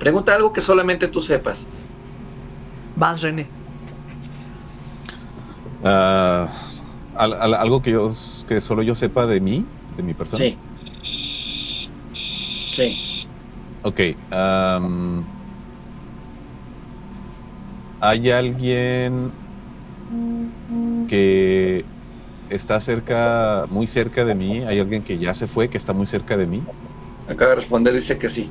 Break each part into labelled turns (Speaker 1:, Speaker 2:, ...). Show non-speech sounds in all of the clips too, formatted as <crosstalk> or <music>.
Speaker 1: Pregunta algo que solamente tú sepas.
Speaker 2: Vas, René.
Speaker 3: Ah, algo que, yo, que solo yo sepa de mí, de mi persona.
Speaker 1: Sí. Sí.
Speaker 3: Ok. ¿Hay alguien que está cerca, muy cerca de mí? ¿Hay alguien que ya se fue, que está muy cerca de mí?
Speaker 1: Acaba de responder, dice que sí.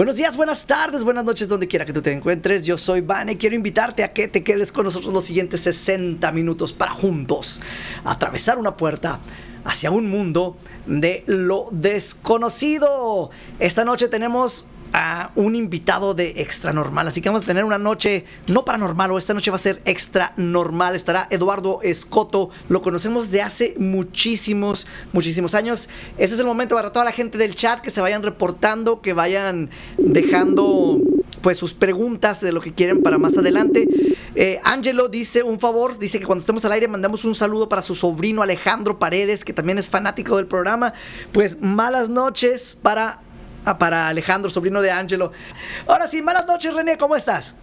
Speaker 2: Buenos días, buenas tardes, buenas noches, donde quiera que tú te encuentres. Yo soy Vane. Quiero invitarte a que te quedes con nosotros los siguientes 60 minutos para juntos atravesar una puerta hacia un mundo de lo desconocido. Esta noche tenemos a un invitado de extra normal. Así que vamos a tener una noche no paranormal, o esta noche va a ser extra normal. Estará Eduardo Escoto, lo conocemos de hace muchísimos, muchísimos años. Ese es el momento para toda la gente del chat que se vayan reportando, que vayan dejando pues sus preguntas de lo que quieren para más adelante. Eh, Angelo dice un favor, dice que cuando estemos al aire mandamos un saludo para su sobrino Alejandro Paredes, que también es fanático del programa. Pues malas noches para Ah, para Alejandro, sobrino de Angelo. Ahora sí, malas noches, René, ¿cómo estás?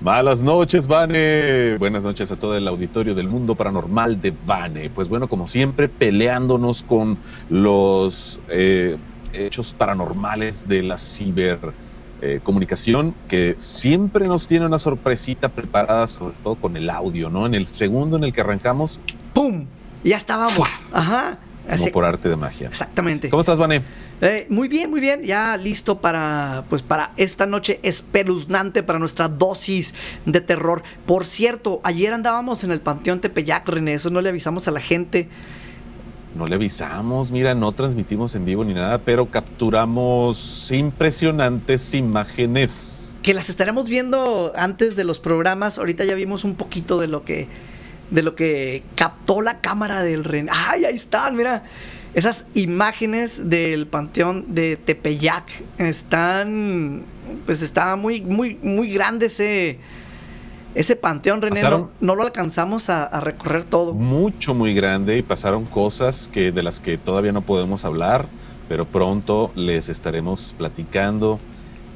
Speaker 3: Malas noches, Vane. Buenas noches a todo el auditorio del mundo paranormal de Vane. Pues bueno, como siempre, peleándonos con los eh, hechos paranormales de la cibercomunicación, eh, que siempre nos tiene una sorpresita preparada, sobre todo con el audio, ¿no? En el segundo en el que arrancamos,
Speaker 2: ¡pum! Ya estábamos. Ajá.
Speaker 3: Como por arte de magia.
Speaker 2: Exactamente.
Speaker 3: ¿Cómo estás, Vane?
Speaker 2: Eh, muy bien, muy bien. Ya listo para, pues, para esta noche espeluznante, para nuestra dosis de terror. Por cierto, ayer andábamos en el Panteón Tepeyac, René. Eso no le avisamos a la gente.
Speaker 3: No le avisamos, mira, no transmitimos en vivo ni nada, pero capturamos impresionantes imágenes.
Speaker 2: Que las estaremos viendo antes de los programas. Ahorita ya vimos un poquito de lo que de lo que captó la cámara del René. ¡Ay, ahí están! Mira, esas imágenes del panteón de Tepeyac están. Pues está muy, muy, muy grande ese. Ese panteón, René, no, lo alcanzamos a, recorrer todo.
Speaker 3: Mucho, muy grande y pasaron cosas que, de las que todavía no podemos hablar, pero pronto les estaremos platicando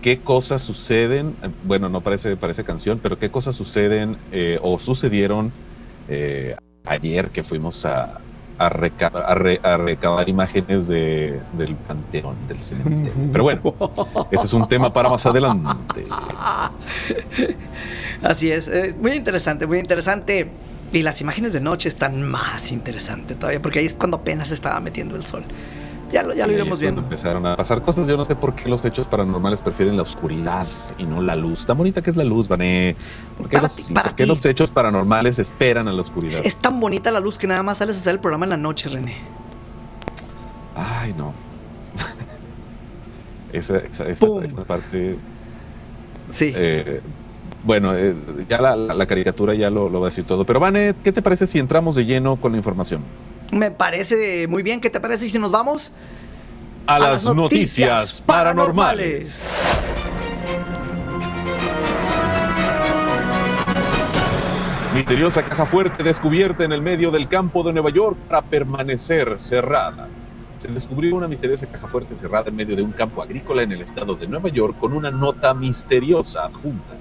Speaker 3: qué cosas suceden, bueno, no parece, parece canción, pero qué cosas suceden eh, o sucedieron eh, ayer que fuimos a, a, recabar imágenes de, del panteón, del cementerio. Pero bueno, ese es un tema para más adelante. <laughs>
Speaker 2: Así es, eh, muy interesante, muy interesante. Y las imágenes de noche están más interesantes todavía, porque ahí es cuando apenas estaba metiendo el sol. Ya lo, ya lo iremos viendo.
Speaker 3: Empezaron a pasar cosas. Yo no sé por qué los hechos paranormales prefieren la oscuridad y no la luz. Tan bonita que es la luz, Vané. ¿Por qué, los, los hechos paranormales esperan a la oscuridad?
Speaker 2: Es, tan bonita la luz que nada más sales a hacer el programa en la noche, René.
Speaker 3: Ay, no. <laughs> esa, esa, esa, parte.
Speaker 2: Sí.
Speaker 3: Eh, bueno, eh, ya la, caricatura ya lo, lo va a decir todo. Pero, Vané, ¿qué te parece si entramos de lleno con la información?
Speaker 2: Me parece muy bien. ¿Qué te parece si nos vamos?
Speaker 3: A, las, noticias, paranormales. Misteriosa caja fuerte descubierta en el medio del campo de Nueva York para permanecer cerrada. Se descubrió una misteriosa caja fuerte cerrada en medio de un campo agrícola en el estado de Nueva York con una nota misteriosa adjunta.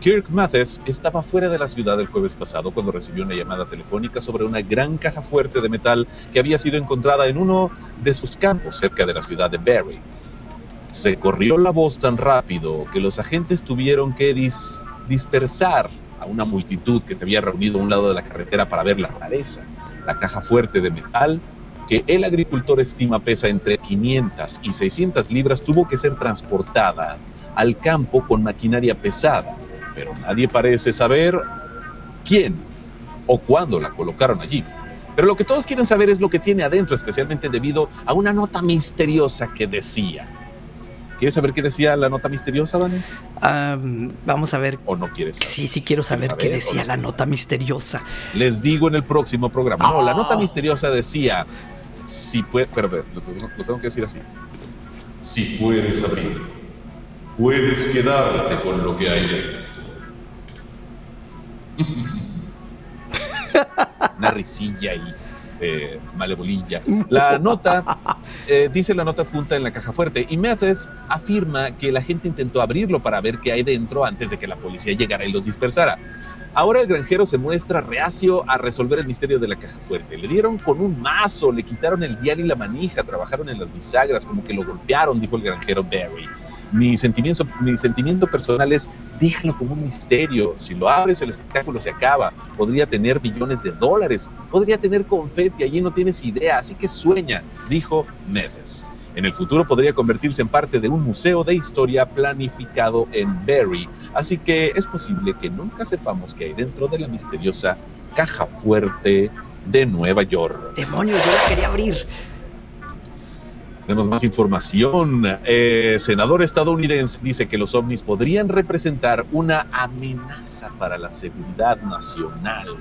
Speaker 3: Kirk Mathis estaba fuera de la ciudad el jueves pasado cuando recibió una llamada telefónica sobre una gran caja fuerte de metal que había sido encontrada en uno de sus campos cerca de la ciudad de Barry. Se corrió la voz tan rápido que los agentes tuvieron que dispersar a una multitud que se había reunido a un lado de la carretera para ver la rareza. La caja fuerte de metal que el agricultor estima pesa entre 500 y 600 libras tuvo que ser transportada al campo con maquinaria pesada pero nadie parece saber quién o cuándo la colocaron allí. Pero lo que todos quieren saber es lo que tiene adentro, especialmente debido a una nota misteriosa que decía. ¿Quieres saber qué decía la nota misteriosa, Dani?
Speaker 2: Am, vamos a ver.
Speaker 3: ¿O no quieres? saber?
Speaker 2: Sí, sí quiero saber
Speaker 3: ¿Quieres
Speaker 2: qué decía
Speaker 3: no
Speaker 2: la nota misteriosa.
Speaker 3: Les digo en el próximo programa. No, la nota
Speaker 2: Oh.
Speaker 3: misteriosa decía, si puede, pero, pero, lo, tengo- lo tengo que decir así. Si puedes abrir, puedes quedarte con lo que hay. <laughs> Una risilla y eh, malevolilla. <laughs> La nota, eh, dice la nota adjunta en la caja fuerte, y Methes afirma que la gente intentó abrirlo para ver qué hay dentro antes de que la policía llegara y los dispersara. Ahora el granjero se muestra reacio a resolver el misterio de la caja fuerte. Le dieron con un mazo, le quitaron el diario y la manija, trabajaron en las bisagras, como que lo golpearon, dijo el granjero Barry. Mi sentimiento, mi sentimiento personal es, déjalo como un misterio. Si lo abres, el espectáculo se acaba. Podría tener billones de dólares, podría tener confeti, allí no tienes idea, así que sueña, dijo Medes. En el futuro podría convertirse en parte de un museo de historia planificado en Barry, así que es posible que nunca sepamos qué hay dentro de la misteriosa caja fuerte de Nueva York.
Speaker 2: Demonios, yo quería abrir.
Speaker 3: Tenemos más información. Eh, senador estadounidense dice que los ovnis podrían representar una amenaza para la seguridad nacional.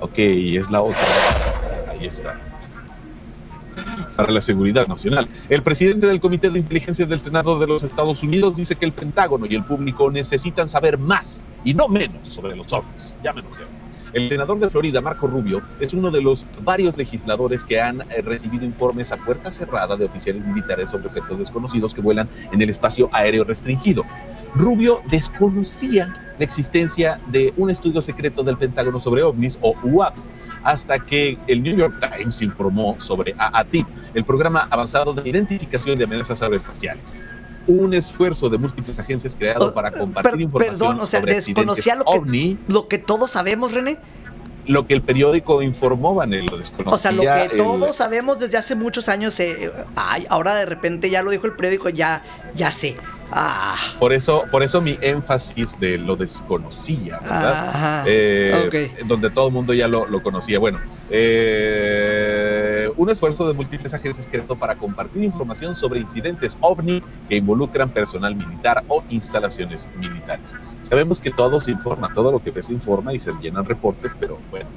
Speaker 3: Ok, es la otra. Ahí está. Para la seguridad nacional. El presidente del Comité de Inteligencia del Senado de los Estados Unidos dice que el Pentágono y el público necesitan saber más y no menos sobre los ovnis. Ya me enojé. El senador de Florida, Marco Rubio, es uno de los varios legisladores que han eh, recibido informes a puerta cerrada de oficiales militares sobre objetos desconocidos que vuelan en el espacio aéreo restringido. Rubio desconocía la existencia de un estudio secreto del Pentágono sobre ovnis o UAP, hasta que el New York Times informó sobre AATIP, el programa avanzado de identificación de amenazas aeroespaciales. Un esfuerzo de múltiples agencias creado
Speaker 2: Oh,
Speaker 3: para compartir
Speaker 2: per-
Speaker 3: información
Speaker 2: perdón, o sea,
Speaker 3: sobre
Speaker 2: desconocía lo que-
Speaker 3: ovni,
Speaker 2: Lo que todos sabemos, René.
Speaker 3: lo que el periódico informó, Vanel, lo desconocía.
Speaker 2: O sea, lo que
Speaker 3: el-
Speaker 2: todos sabemos desde hace muchos años. eh, ay, ahora de repente ya lo dijo el periódico, ya, ya sé. Ah,
Speaker 3: Por eso, por eso mi énfasis de lo desconocía, ¿verdad?
Speaker 2: ajá.
Speaker 3: Eh, donde todo el mundo ya lo, lo conocía. Bueno, eh, un esfuerzo de múltiples agencias creado para compartir información sobre incidentes ovni que involucran personal militar o instalaciones militares. Sabemos que todo se informa, todo lo que ves se informa y se llenan reportes, pero bueno,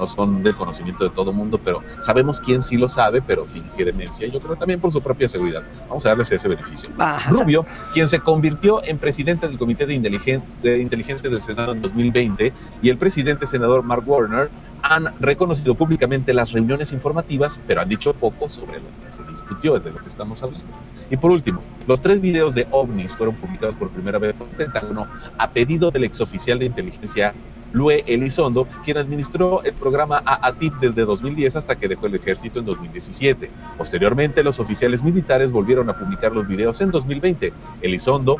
Speaker 3: no son del conocimiento de todo mundo, pero sabemos quién sí lo sabe, pero finge demencia. Yo creo también por su propia seguridad. Vamos a darles ese beneficio. Rubio, quien se convirtió en presidente del Comité de, Inteligen- de Inteligencia del Senado en 2020, y el presidente senador Mark Warner han reconocido públicamente las reuniones informativas, pero han dicho poco sobre lo que se discutió, es de lo que estamos hablando. Y por último, los tres videos de ovnis fueron publicados por primera vez por Pentágono a pedido del exoficial de inteligencia Lue Elizondo, quien administró el programa AATIP desde 2010 hasta que dejó el ejército en 2017. Posteriormente, los oficiales militares volvieron a publicar los videos en 2020. Elizondo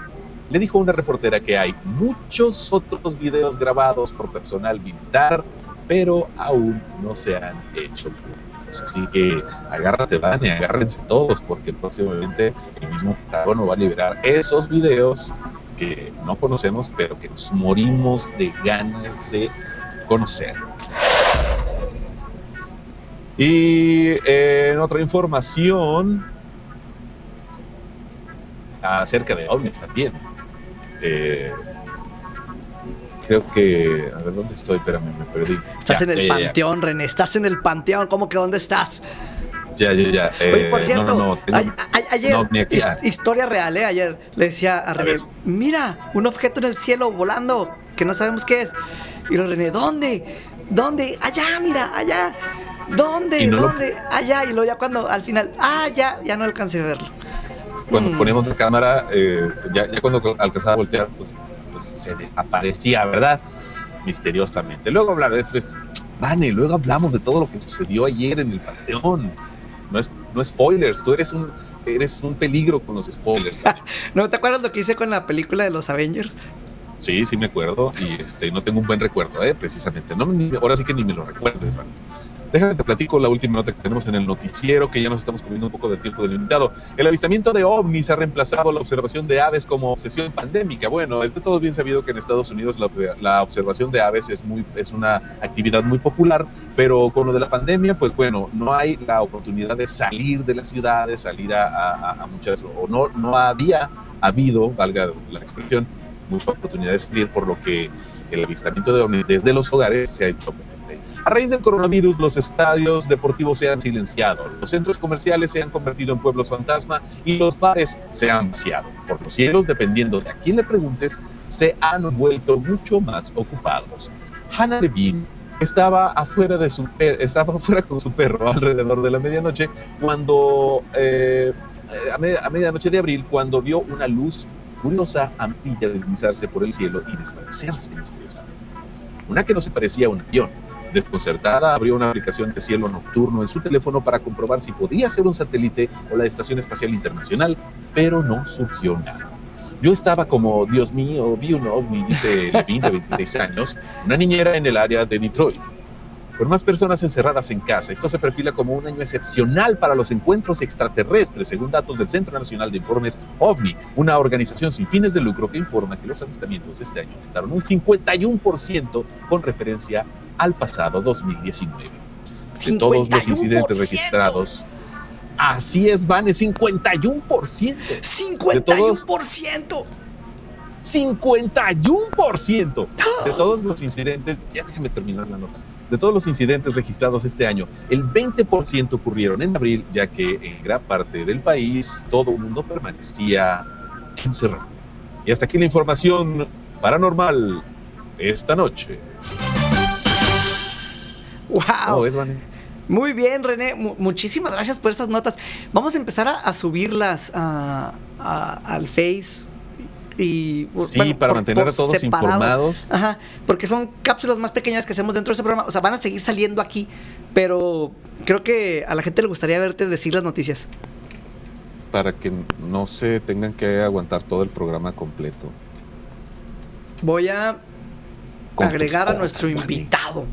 Speaker 3: le dijo a una reportera que hay muchos otros videos grabados por personal militar, pero aún no se han hecho públicos. Así que agárrate, Van, agárrense todos, porque próximamente el mismo Pentágono va a liberar esos videos que no conocemos, pero que nos morimos de ganas de conocer. Y eh, en otra información acerca de ovnis también. Eh, creo que. A ver, ¿dónde estoy? Espérame, me perdí.
Speaker 2: Estás
Speaker 3: Ya,
Speaker 2: en el
Speaker 3: ya, ya.
Speaker 2: panteón, René. Estás en el panteón. ¿Cómo que dónde estás?
Speaker 3: Ya, ya, ya.
Speaker 2: Oye, por
Speaker 3: Eh,
Speaker 2: cierto,
Speaker 3: no, no, no, tengo-
Speaker 2: ayer, historia real, ¿eh? Ayer le decía a René, mira, un objeto en el cielo volando, que no sabemos qué es. Y lo René, ¿dónde? ¿Dónde? Allá, mira, allá. ¿Dónde?
Speaker 3: Lo-
Speaker 2: ¿Dónde? Allá. Y luego ya cuando al final, ah, ya, ya no alcancé a verlo.
Speaker 3: cuando
Speaker 2: Mm.
Speaker 3: poníamos la cámara, eh, ya, ya cuando alcanzaba a voltear, pues, pues se desaparecía, ¿verdad? Misteriosamente. Luego hablar después, Vane, luego hablamos de todo lo que sucedió ayer en el panteón. No es, no spoilers, tú eres un, eres un peligro con los spoilers. <laughs>
Speaker 2: ¿No te acuerdas lo que hice con la película de los Avengers?
Speaker 3: Sí, sí me acuerdo y este, no tengo un buen recuerdo, ¿eh? precisamente. No, ni- ahora sí que ni me lo recuerdes, Vane. Déjame te platico la última nota que tenemos en el noticiero, que ya nos estamos comiendo un poco del tiempo del invitado. El avistamiento de ovnis ha reemplazado la observación de aves como obsesión pandémica. Bueno, es de todo bien sabido que en Estados Unidos la, observación de aves es, muy, es una actividad muy popular, pero con lo de la pandemia, pues bueno, no hay la oportunidad de salir de las ciudades, salir a muchas, o no, no había habido, valga la expresión, mucha oportunidad de salir, por lo que el avistamiento de ovnis desde los hogares se ha hecho a raíz del coronavirus, los estadios deportivos se han silenciado, los centros comerciales se han convertido en pueblos fantasma y los bares se han vaciado. Por los cielos, dependiendo de a quién le preguntes, se han vuelto mucho más ocupados. Hannah Levine estaba afuera, de su, estaba <laughs> afuera con su perro alrededor de la medianoche cuando, eh, a, a medianoche de abril, cuando vio una luz curiosa amarilla deslizarse por el cielo y desvanecerse misteriosamente. Una que no se parecía a un avión, Desconcertada, abrió una aplicación de cielo nocturno en su teléfono para comprobar si podía ser un satélite o la Estación Espacial Internacional, pero no surgió nada. Yo estaba como, Dios mío, vi un ovni, dice Levine, de 26 años, una niñera en el área de Detroit. Con más personas encerradas en casa, esto se perfila como un año excepcional para los encuentros extraterrestres, según datos del Centro Nacional de Informes OVNI, una organización sin fines de lucro que informa que los avistamientos de este año aumentaron un 51% con referencia al pasado 2019. De todos los incidentes registrados. Así es, Vane, 51%.
Speaker 2: 51%. De todos,
Speaker 3: 51% de todos los incidentes, ya déjeme terminar la nota, de todos los incidentes registrados este año, el 20% ocurrieron en abril, ya que en gran parte del país todo el mundo permanecía encerrado. Y hasta aquí la información paranormal esta noche.
Speaker 2: ¡Wow! Muy bien, René. muchísimas gracias por esas notas. Vamos a empezar a, subirlas al Face. Y,
Speaker 3: sí, para mantener a todos informados.
Speaker 2: Ajá, porque son cápsulas más pequeñas que hacemos dentro de ese programa. O sea, van a seguir saliendo aquí, pero creo que a la gente le gustaría verte decir las noticias.
Speaker 3: Para que no se tengan que aguantar todo el programa completo.
Speaker 2: Voy a agregar a nuestro invitado.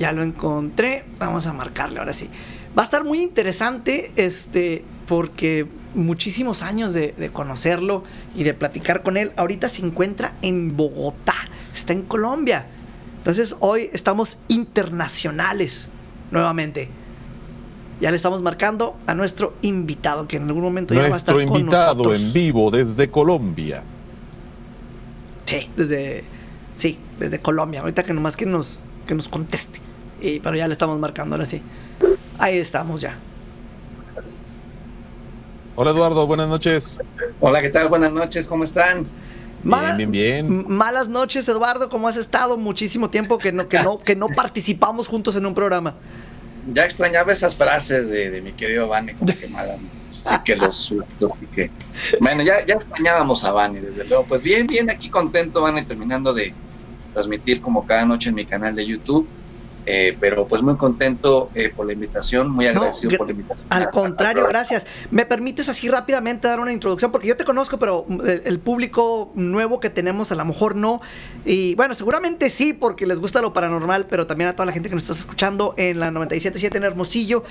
Speaker 2: Ya lo encontré. Vamos a marcarle ahora sí. Va a estar muy interesante, este, porque muchísimos años de, conocerlo y de platicar con él. Ahorita se encuentra en Bogotá, está en Colombia. Entonces hoy estamos internacionales nuevamente. Ya le estamos marcando a nuestro invitado, que en algún momento ya va a estar con nosotros. Nuestro
Speaker 3: invitado en vivo desde Colombia.
Speaker 2: Sí, desde, sí, desde Colombia. Ahorita que nomás que nos, que nos conteste pero ya le estamos marcando ahora sí. Ahí estamos ya.
Speaker 3: Hola Eduardo, buenas noches.
Speaker 1: Hola, ¿qué tal? Buenas noches, ¿cómo están?
Speaker 2: Malas, bien, bien, Malas noches, Eduardo, ¿cómo has estado? Muchísimo tiempo que no, que no, que no participamos juntos en un programa.
Speaker 1: Ya extrañaba esas frases de, mi querido Vane, como que mala, sí que los sueltos y que... Bueno, ya, ya extrañábamos a Vane, desde luego. Pues bien, bien, aquí contento, Vane, terminando de transmitir como cada noche en mi canal de YouTube eh, pero pues muy contento eh, por la invitación, muy agradecido por la invitación.
Speaker 2: Al contrario, gracias. ¿Me permites así rápidamente dar una introducción? Porque yo te conozco, pero mm, el, público nuevo que tenemos a lo mejor no. Y bueno, seguramente sí, porque les gusta lo paranormal, pero también a toda la gente que nos está escuchando en la 97.7 en Hermosillo.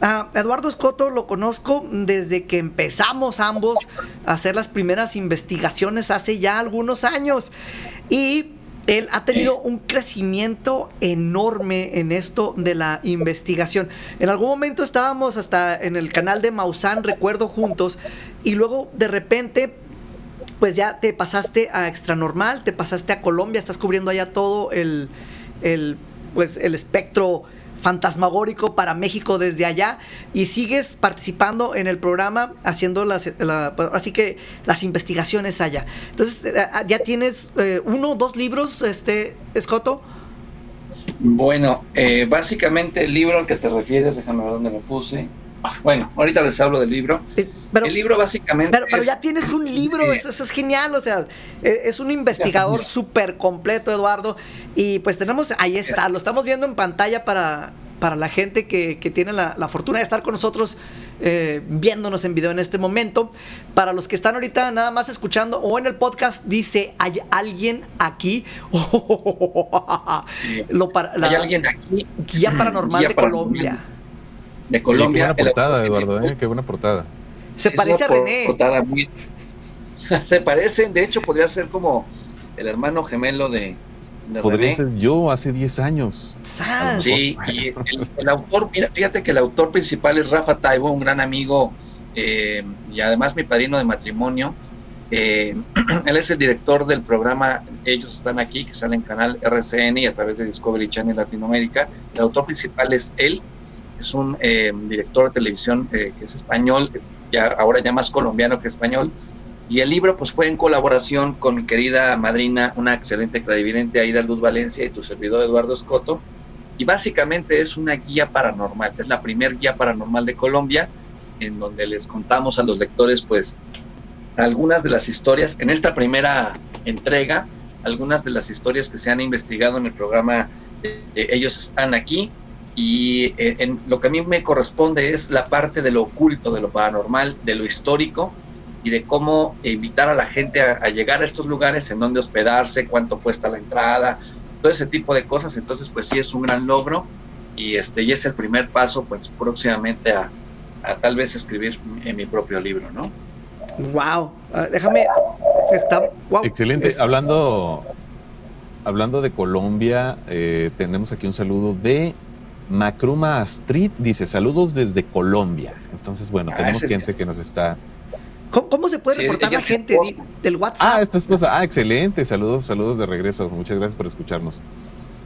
Speaker 2: A Eduardo Escoto lo conozco desde que empezamos ambos a hacer las primeras investigaciones hace ya algunos años. Y él ha tenido un crecimiento enorme en esto de la investigación. En algún momento estábamos hasta en el canal de Maussan, recuerdo juntos, y luego de repente, pues ya te pasaste a Extranormal, te pasaste a Colombia, estás cubriendo allá todo el, el pues el espectro fantasmagórico para México desde allá y sigues participando en el programa haciendo las así que las investigaciones allá. Entonces, eh, ah, ya tienes eh, uno o dos libros, este Escoto.
Speaker 1: Bueno, eh, básicamente el libro al que te refieres, déjame ver dónde lo puse. Bueno, ahorita les hablo del libro. el libro básicamente.
Speaker 2: Pero, ya tienes un libro, eso, es genial. O sea, e, es un investigador súper completo, Eduardo. Y pues tenemos, ahí está, lo estamos viendo en pantalla para, para la gente que, tiene la, fortuna de estar con nosotros eh, viéndonos en video en este momento. Para los que están ahorita nada más escuchando o en el podcast, dice, ¿hay alguien aquí? <laughs>
Speaker 1: Lo para, ¿Hay alguien aquí?
Speaker 2: Guía Paranormal de Colombia.
Speaker 1: De Colombia.
Speaker 3: qué buena portada, Eduardo, ¿eh? Qué buena portada.
Speaker 2: Se parece a René. <laughs>
Speaker 1: Se parecen, de hecho podría ser como el hermano gemelo de,
Speaker 3: Podría ser yo hace 10 años.
Speaker 1: Sí, y el, autor, mira, fíjate que el autor principal es Rafa Taibo, un gran amigo eh, y además mi padrino de matrimonio. Eh, <clears throat> él es el director del programa Ellos están aquí, que sale en canal RCN y a través de Discovery Channel Latinoamérica. El autor principal es él, es un eh, director de televisión que es español, ya, ahora ya más colombiano que español, y el libro pues fue en colaboración con mi querida madrina, una excelente clarividente Aida Luz Valencia y tu servidor Eduardo Escoto. Y básicamente es una guía paranormal, es la primer guía paranormal de Colombia, en donde les contamos a los lectores pues algunas de las historias, en esta primera entrega, algunas de las historias que se han investigado en el programa Ellos están aquí, y eh, en, lo que a mí me corresponde es la parte de lo oculto, de lo paranormal, de lo histórico, y de cómo invitar a la gente a, llegar a estos lugares, en dónde hospedarse, cuánto cuesta la entrada, todo ese tipo de cosas. Entonces, pues sí es un gran logro y este y es el primer paso, pues próximamente a, tal vez escribir en mi propio libro, ¿no?
Speaker 2: Wow, ah, déjame, está,
Speaker 3: excelente. Hablando, hablando de Colombia, eh, tenemos aquí un saludo de Macruma Astrid, dice saludos desde Colombia. Entonces, bueno, ah, tenemos gente que nos está
Speaker 2: ¿Cómo, se puede reportar la gente del WhatsApp?
Speaker 3: Ah, es tu esposa. Ah, excelente. Saludos, saludos de regreso. Muchas gracias por escucharnos.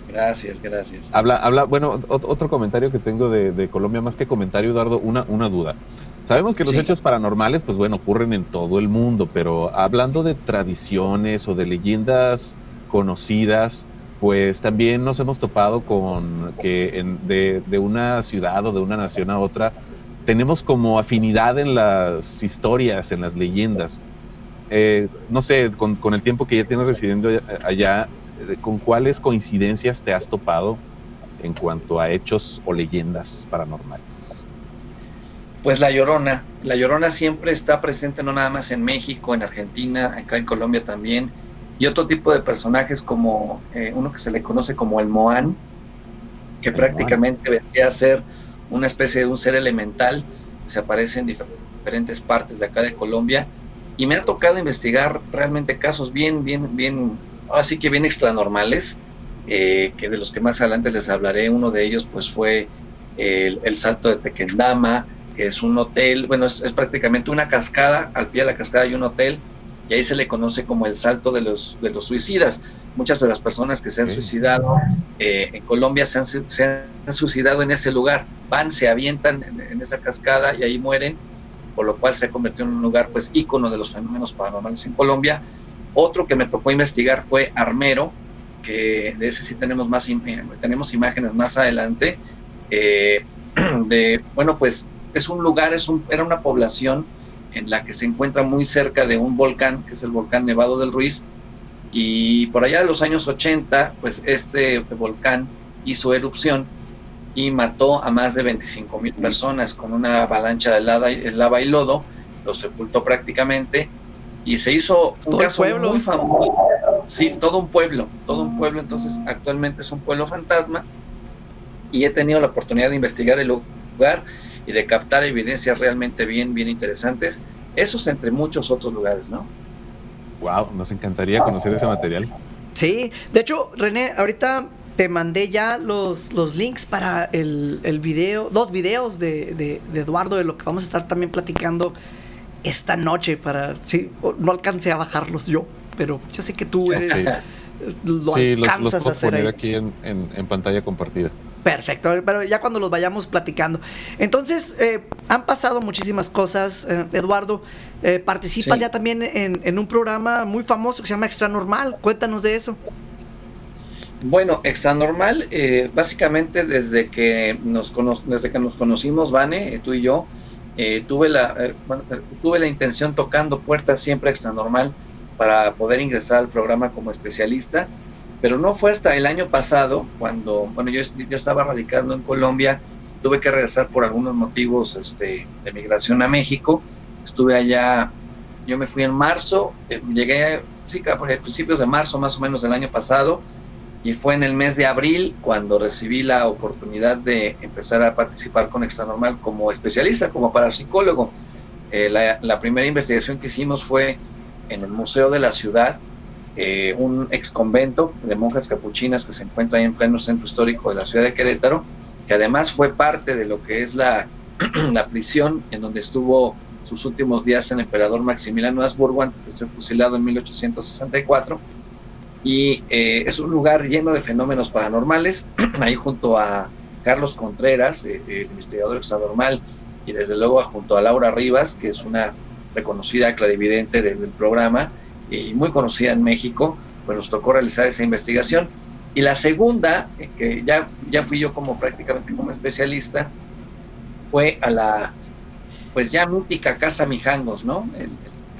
Speaker 1: Gracias, gracias.
Speaker 3: Habla, habla, bueno, otro comentario que tengo de, Colombia, más que comentario, Eduardo, una, una duda. Sabemos que los hechos paranormales, pues bueno, ocurren en todo el mundo, pero hablando de tradiciones o de leyendas conocidas, pues también nos hemos topado con que de, de una ciudad o de una nación a otra tenemos como afinidad en las historias, en las leyendas. Eh, no sé, con, el tiempo que ya tienes residiendo allá, eh, ¿con cuáles coincidencias te has topado en cuanto a hechos o leyendas paranormales?
Speaker 1: Pues la Llorona. La Llorona siempre está presente no nada más en México, en Argentina, acá en Colombia también. Y otro tipo de personajes como eh, uno que se le conoce como el Moán, que prácticamente vendría a ser una especie de un ser elemental que se aparece en diferentes partes de acá de Colombia y me ha tocado investigar realmente casos bien, bien, bien, así que bien extranormales, eh, que de los que más adelante les hablaré, uno de ellos pues fue el, salto de Tequendama, que es un hotel, bueno, es, prácticamente una cascada, al pie de la cascada hay un hotel, y ahí se le conoce como el salto de los, de los suicidas. Muchas de las personas que se han suicidado eh, en Colombia se han, suicidado en ese lugar, van, se avientan en, esa cascada y ahí mueren, por lo cual se ha convertido en un lugar pues ícono de los fenómenos paranormales en Colombia. Otro que me tocó investigar fue Armero, que de ese sí tenemos más tenemos imágenes más adelante. Eh, <clears throat> de bueno pues es un lugar, es un, era una población en la que se encuentra muy cerca de un volcán, que es el volcán Nevado del Ruiz, y por allá de los años 80, pues este volcán hizo erupción y mató a más de 25 mil personas con una avalancha de lava, lava y lodo, lo sepultó prácticamente y se hizo un caso muy famoso. Sí, todo un pueblo, todo un pueblo, entonces actualmente es un pueblo fantasma y he tenido la oportunidad de investigar el lugar y de captar evidencias realmente bien, bien interesantes. Esos entre muchos otros lugares, ¿no?
Speaker 3: Wow, nos encantaría conocer ese material.
Speaker 2: Sí, de hecho, René, ahorita te mandé ya los, los links para el, el video, dos videos de, de, Eduardo, de lo que vamos a estar también platicando esta noche para, sí, no alcancé a bajarlos yo, pero yo sé que tú eres,
Speaker 3: lo alcanzas a hacer poner aquí en, en pantalla compartida.
Speaker 2: Perfecto, pero ya cuando los vayamos platicando. Entonces, eh, han pasado muchísimas cosas, eh, Eduardo. Eh, participas ya también en, un programa muy famoso que se llama Extra Normal. Cuéntanos de eso.
Speaker 1: Bueno, Extra Normal, básicamente desde que, nos desde que nos conocimos, Vane, tú y yo, tuve, la, tuve la intención tocando puertas siempre Extra Normal para poder ingresar al programa como especialista pero no fue hasta el año pasado, cuando, bueno, yo, estaba radicando en Colombia tuve que regresar por algunos motivos este, de migración a México. Estuve allá, yo me fui en marzo, eh, llegué sí, a principios de marzo más o menos del año pasado, y fue en el mes de abril cuando recibí la oportunidad de empezar a participar con Extra Normal como especialista, como parapsicólogo. Eh, la, la, primera investigación que hicimos fue en el Museo de la Ciudad, eh, un ex convento de monjas capuchinas que se encuentra ahí en pleno centro histórico de la ciudad de Querétaro, que además fue parte de lo que es la, <clears throat> la prisión en donde estuvo sus últimos días el emperador Maximiliano Habsburgo antes de ser fusilado en 1864 y eh, es un lugar lleno de fenómenos paranormales, <clears throat> ahí junto a Carlos Contreras, eh, investigador extranormal, y desde luego junto a Laura Rivas, que es una reconocida clarividente del, programa y muy conocida en México, pues nos tocó realizar esa investigación. Y la segunda, eh, que ya, ya fui yo como prácticamente como especialista, fue a la pues ya mítica Casa Mijangos, ¿no?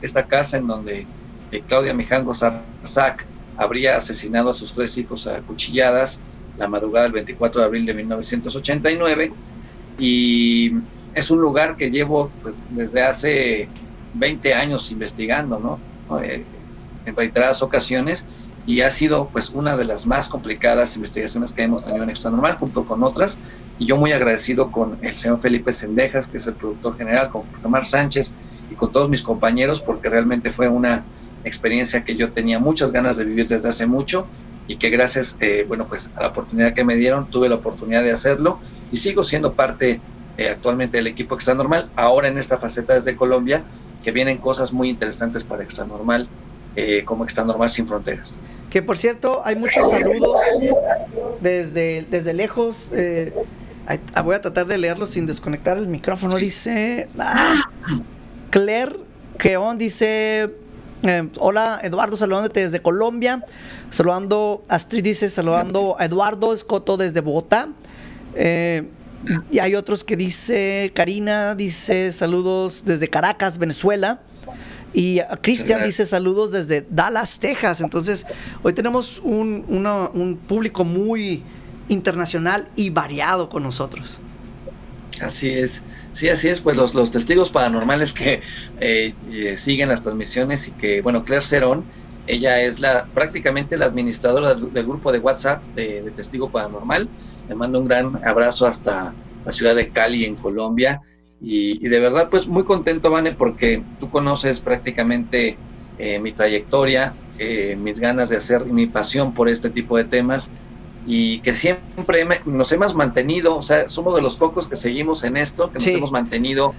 Speaker 1: esta casa en donde Claudia Mijangos Arzac habría asesinado a sus tres hijos a cuchilladas la madrugada del 24 de abril de 1989 y es un lugar que llevo pues, desde hace 20 años investigando, ¿no? Eh, en reiteradas ocasiones y ha sido pues una de las más complicadas investigaciones que hemos tenido en Extra Normal junto con otras. Y yo muy agradecido con el señor Felipe Sendejas que es el productor general, con Omar Sánchez y con todos mis compañeros porque realmente fue una experiencia que yo tenía muchas ganas de vivir desde hace mucho y que gracias, eh, bueno, pues a la oportunidad que me dieron, tuve la oportunidad de hacerlo y sigo siendo parte eh, actualmente del equipo Extra Normal, ahora en esta faceta desde Colombia, que vienen cosas muy interesantes para Extra Normal, eh, como Extra Normal Sin Fronteras.
Speaker 2: Que por cierto, hay muchos saludos desde, desde lejos. voy a tratar de leerlo sin desconectar el micrófono. Dice ah, Claire Keon, dice eh, hola Eduardo, saludándote desde Colombia. Saludando, Astrid dice, saludando a Eduardo Escoto desde Bogotá. Eh, y hay otros que dice, Karina dice, saludos desde Caracas, Venezuela. Y Cristian dice saludos desde Dallas, Texas. Entonces, hoy tenemos un, un público muy internacional y variado con nosotros.
Speaker 1: Así es. Sí, así es, pues los, los testigos paranormales que eh, eh, siguen las transmisiones y que, bueno, Claire Cerón, ella es la prácticamente la administradora del, grupo de WhatsApp de, Testigo Paranormal. Le mando un gran abrazo hasta la ciudad de Cali, en Colombia. Y, de verdad, pues muy contento, Vane, porque tú conoces prácticamente eh, mi trayectoria, mis ganas de hacer y mi pasión por este tipo de temas y que siempre nos hemos mantenido, o sea, somos de los pocos que seguimos en esto, que nos hemos mantenido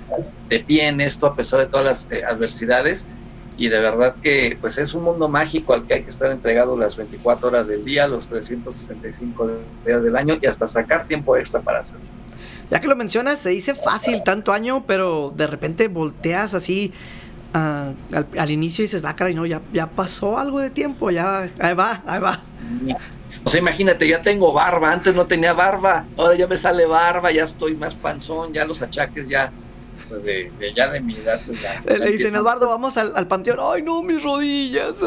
Speaker 1: de pie en esto a pesar de todas las eh, adversidades y de verdad que pues es un mundo mágico al que hay que estar entregado las 24 horas del día, los 365 días del año y hasta sacar tiempo extra para hacerlo.
Speaker 2: Ya que lo mencionas, se dice fácil tanto año, pero de repente volteas así ah, al, inicio y dices, ah, caray, no, ya, ya pasó algo de tiempo, ya, ahí va, ahí va.
Speaker 1: O sea, imagínate, ya tengo barba, antes no tenía barba, ahora ya me sale barba, ya estoy más panzón, ya los achaques ya, pues de, ya de mi edad. Pues ya,
Speaker 2: Le dicen, Eduardo, vamos al, panteón. Ay, no, mis rodillas.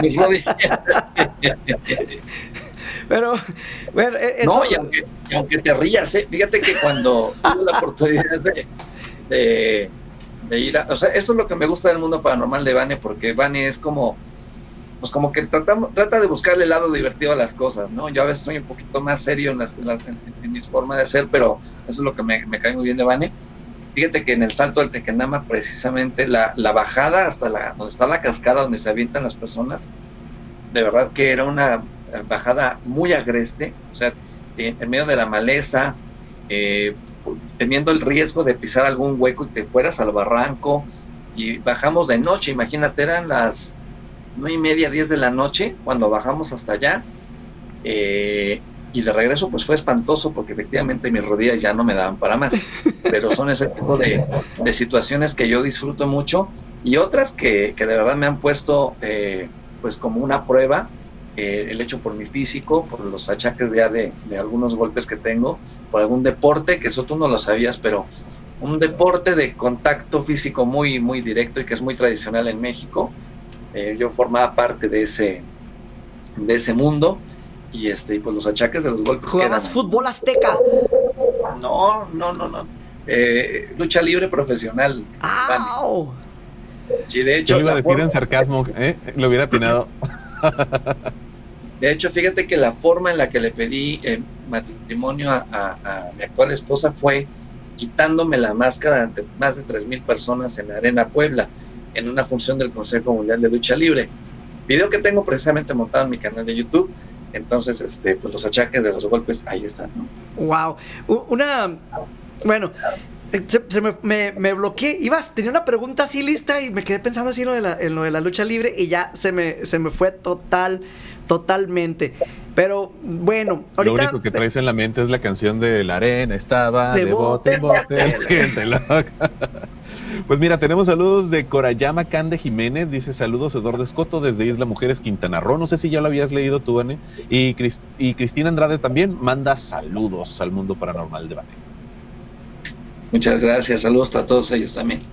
Speaker 1: Mis rodillas. <laughs>
Speaker 2: Pero, bueno, e, eso...
Speaker 1: No, y aunque, te rías, ¿eh? fíjate que cuando <laughs> tuve la oportunidad de, de, ir a... O sea, eso es lo que me gusta del mundo paranormal de Vane, porque Vane es como pues como que tratamos, trata de buscarle el lado divertido a las cosas, ¿no? Yo a veces soy un poquito más serio en, las, en, mis formas de hacer, pero eso es lo que me, cae muy bien de Vane. Fíjate que en el salto del Tequendama, precisamente la, la, bajada hasta la, donde está la cascada donde se avientan las personas, de verdad que era una bajada muy agreste, o sea, en medio de la maleza, eh, teniendo el riesgo de pisar algún hueco y te fueras al barranco, y bajamos de noche, imagínate, eran las nueve y media, diez de la noche, cuando bajamos hasta allá. Eh, y de regreso, pues fue espantoso porque efectivamente mis rodillas ya no me daban para más. Pero son ese tipo de, situaciones que yo disfruto mucho y otras que, de verdad me han puesto eh, pues como una prueba. Eh, el hecho por mi físico, por los achaques ya de, de, algunos golpes que tengo, por algún deporte, que eso tú no lo sabías, pero un deporte de contacto físico muy, muy directo y que es muy tradicional en México, eh, yo formaba parte de ese, de ese mundo y este pues los achaques de los golpes.
Speaker 2: ¿Jugabas fútbol azteca?
Speaker 1: No, no, no, no. Eh, lucha libre profesional.
Speaker 2: ¡Au!
Speaker 1: Sí, de hecho.
Speaker 3: Yo iba a decir en sarcasmo, ¿eh? Lo hubiera atinado.
Speaker 1: De hecho, fíjate que la forma en la que le pedí eh, matrimonio a, mi actual esposa fue quitándome la máscara ante más de 3.000 personas en la Arena Puebla, en una función del Consejo Mundial de Lucha Libre. Video que tengo precisamente montado en mi canal de YouTube. Entonces, este, pues los achaques de los golpes, ahí están, ¿no?
Speaker 2: Wow. Una. Bueno. Se, se me, me, me bloqueé. Ibas, tenía una pregunta así lista y me quedé pensando así en lo de la, en lo de la lucha libre y ya se me, se me fue total, totalmente. Pero bueno,
Speaker 3: Lo
Speaker 2: ahorita.
Speaker 3: único que traes en la mente es la canción de La Arena estaba
Speaker 2: De
Speaker 3: de, bote en
Speaker 2: bote,
Speaker 3: bote, gente loca. Pues mira, tenemos saludos de Corayama Cande Jiménez, dice saludos Eduardo Escoto desde Isla Mujeres Quintana Roo, no sé si ya lo habías leído tú, Vane. Y, y Cristina Andrade también manda saludos al mundo paranormal de Vane.
Speaker 1: Muchas gracias, saludos a todos ellos también.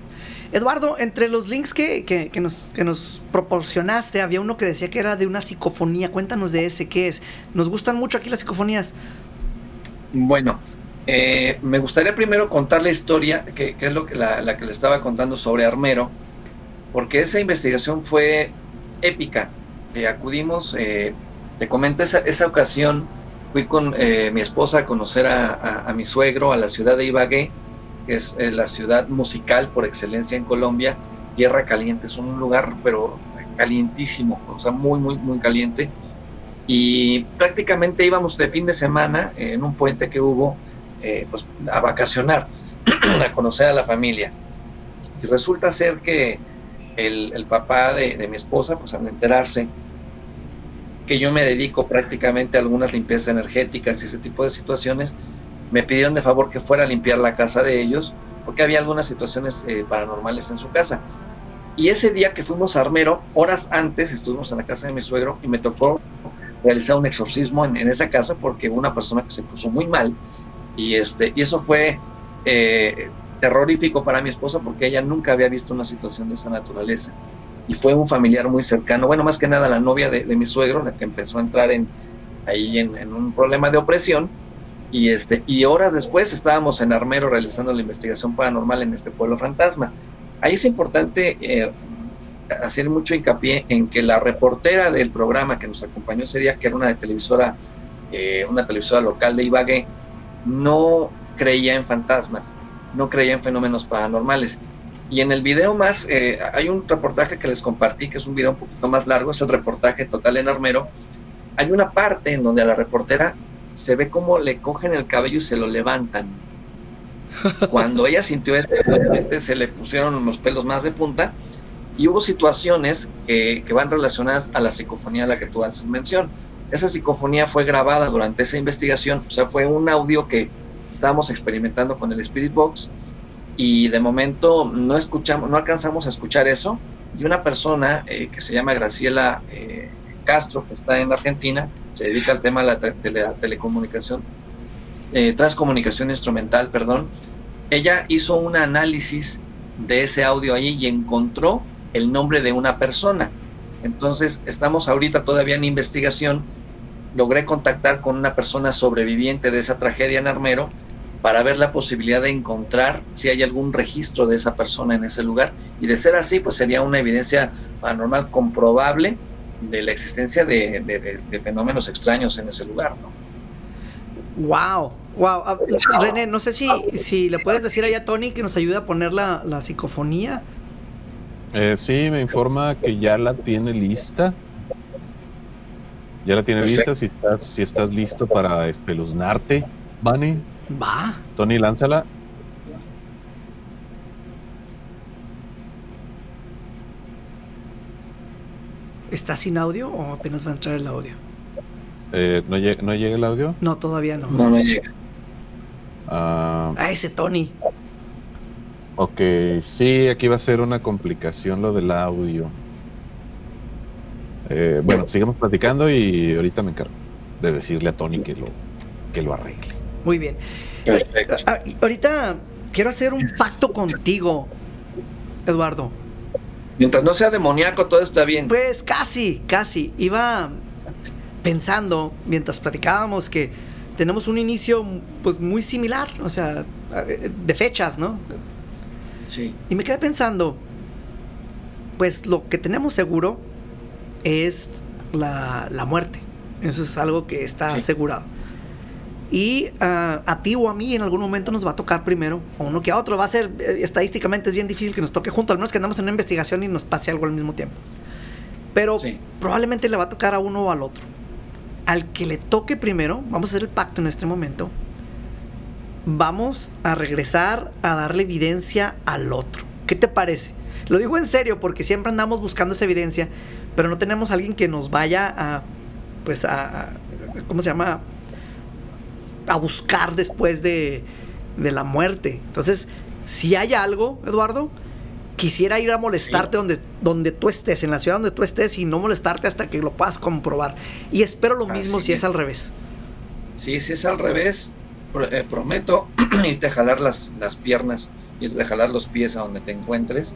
Speaker 2: Eduardo, entre los links que, que- que nos, que nos proporcionaste, había uno que decía que era de una psicofonía. Cuéntanos de ese, ¿qué es? Nos gustan mucho aquí las psicofonías.
Speaker 1: Bueno, eh, me gustaría primero contar la historia, que, es lo que la, la que le estaba contando sobre Armero, porque esa investigación fue épica. Eh, acudimos, eh, te comento, esa, esa ocasión fui con eh, mi esposa a conocer a, a- a mi suegro a la ciudad de Ibagué, que es eh, la ciudad musical por excelencia en Colombia, Tierra Caliente, es un lugar pero calientísimo, o sea, muy, muy, muy caliente y prácticamente íbamos de fin de semana eh, en un puente que hubo eh, pues, a vacacionar, <clears throat> a conocer a la familia. Y resulta ser que el, el papá de, de mi esposa, pues al enterarse que yo me dedico prácticamente a algunas limpiezas energéticas y ese tipo de situaciones, me pidieron de favor que fuera a limpiar la casa de ellos, porque había algunas situaciones eh, paranormales en su casa. Y ese día que fuimos a Armero, horas antes estuvimos en la casa de mi suegro y me tocó realizar un exorcismo en, en esa casa porque una persona que se puso muy mal y este y eso fue eh, terrorífico para mi esposa porque ella nunca había visto una situación de esa naturaleza y fue un familiar muy cercano bueno más que nada la novia de, de mi suegro la que empezó a entrar en ahí en un problema de opresión y este y horas después estábamos en Armero realizando la investigación paranormal en este pueblo fantasma ahí es importante eh, hacer mucho hincapié en que la reportera del programa que nos acompañó ese que era una de televisora, eh, una televisora local de Ibagué, no creía en fantasmas, no creía en fenómenos paranormales. Y en el video más, eh, hay un reportaje que les compartí, que es un video un poquito más largo, es el reportaje total en Armero. Hay una parte en donde la reportera se ve cómo le cogen el cabello y se lo levantan. Cuando ella sintió esto, obviamente se le pusieron los pelos más de punta y hubo situaciones que, que, van relacionadas a la psicofonía a la que tú haces mención. Esa psicofonía fue grabada durante esa investigación, o sea, fue un audio que estábamos experimentando con el Spirit Box y de momento no escuchamos, no alcanzamos a escuchar eso y una persona eh, que se llama Graciela eh, Castro, que está en Argentina, se dedica al tema de la, te la telecomunicación, eh, transcomunicación instrumental, perdón, ella hizo un análisis de ese audio ahí y encontró el nombre de una persona. Entonces, estamos ahorita todavía en investigación. Logré contactar con una persona sobreviviente de esa tragedia en Armero para ver la posibilidad de encontrar si hay algún registro de esa persona en ese lugar. Y de ser así, pues sería una evidencia paranormal comprobable de la existencia de, de, de, de fenómenos extraños en ese lugar, ¿no?
Speaker 2: Wow, wow. Uh, René, no sé si, si le puedes decir allá a Tony que nos ayude a poner la, la psicofonía.
Speaker 3: Eh, sí, me informa que ya la tiene lista. Ya la tiene Perfecto. lista. Si estás, si estás listo para espeluznarte, Bunny.
Speaker 2: Va.
Speaker 3: Tony, lánzala.
Speaker 2: ¿Está sin audio o apenas va a entrar el audio?
Speaker 3: Eh, ¿no, llega, ¿No llega el audio?
Speaker 2: No, todavía no.
Speaker 1: No, no llega.
Speaker 2: Uh, ah, ese Tony.
Speaker 3: Ok, sí, aquí va a ser una complicación lo del audio. Eh, bueno, sigamos platicando y ahorita me encargo de decirle a Tony que lo, que lo arregle.
Speaker 2: Muy bien. Perfecto. Ah, ahorita quiero hacer un pacto contigo, Eduardo.
Speaker 1: Mientras no sea demoníaco, todo está bien.
Speaker 2: Pues casi, casi. Iba pensando, mientras platicábamos, que tenemos un inicio pues muy similar, o sea, de fechas, ¿no?
Speaker 1: Sí.
Speaker 2: Y me quedé pensando, pues lo que tenemos seguro es la, la muerte. Eso es algo que está
Speaker 1: Sí.
Speaker 2: asegurado. Y ah, a ti o a mí en algún momento nos va a tocar primero, o uno que a otro. Va a ser, eh, estadísticamente es bien difícil que nos toque junto, al menos que andamos en una investigación y nos pase algo al mismo tiempo. Pero
Speaker 1: Sí.
Speaker 2: probablemente le va a tocar a uno o al otro. Al que le toque primero, vamos a hacer el pacto en este momento, vamos a regresar a darle evidencia al otro. ¿Qué te parece? Lo digo en serio porque siempre andamos buscando esa evidencia, pero no tenemos a alguien que nos vaya a, pues a, a- ¿cómo se llama? A buscar después de, de la muerte. Entonces, si hay algo, Eduardo, quisiera ir a molestarte donde, donde tú estés, en la ciudad donde tú estés y no molestarte hasta que lo puedas comprobar. Y espero lo mismo
Speaker 1: Así
Speaker 2: si
Speaker 1: es.
Speaker 2: es al revés.
Speaker 1: Sí, si es al revés, eh, prometo <clears throat> irte a jalar las, las piernas, irte a jalar los pies a donde te encuentres,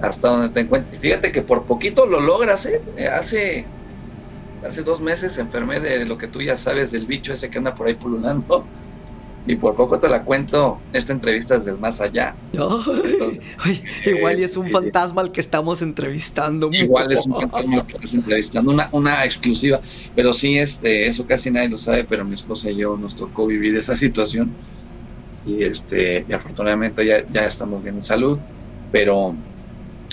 Speaker 1: hasta donde te encuentres. Fíjate que por poquito lo logras, ¿eh? Eh, Hace, hace dos meses enfermé de lo que tú ya sabes del bicho ese que anda por ahí pululando. Y por poco te la cuento, esta entrevista es del más allá. <laughs> Entonces,
Speaker 2: Oye, igual es un
Speaker 1: sí, sí.
Speaker 2: fantasma al que estamos entrevistando.
Speaker 1: Igual es un <laughs> fantasma que estás entrevistando, una, una exclusiva. Pero sí, este, eso casi nadie lo sabe, pero mi esposa y yo nos tocó vivir esa situación. Y este, y afortunadamente ya, ya estamos bien en salud, pero,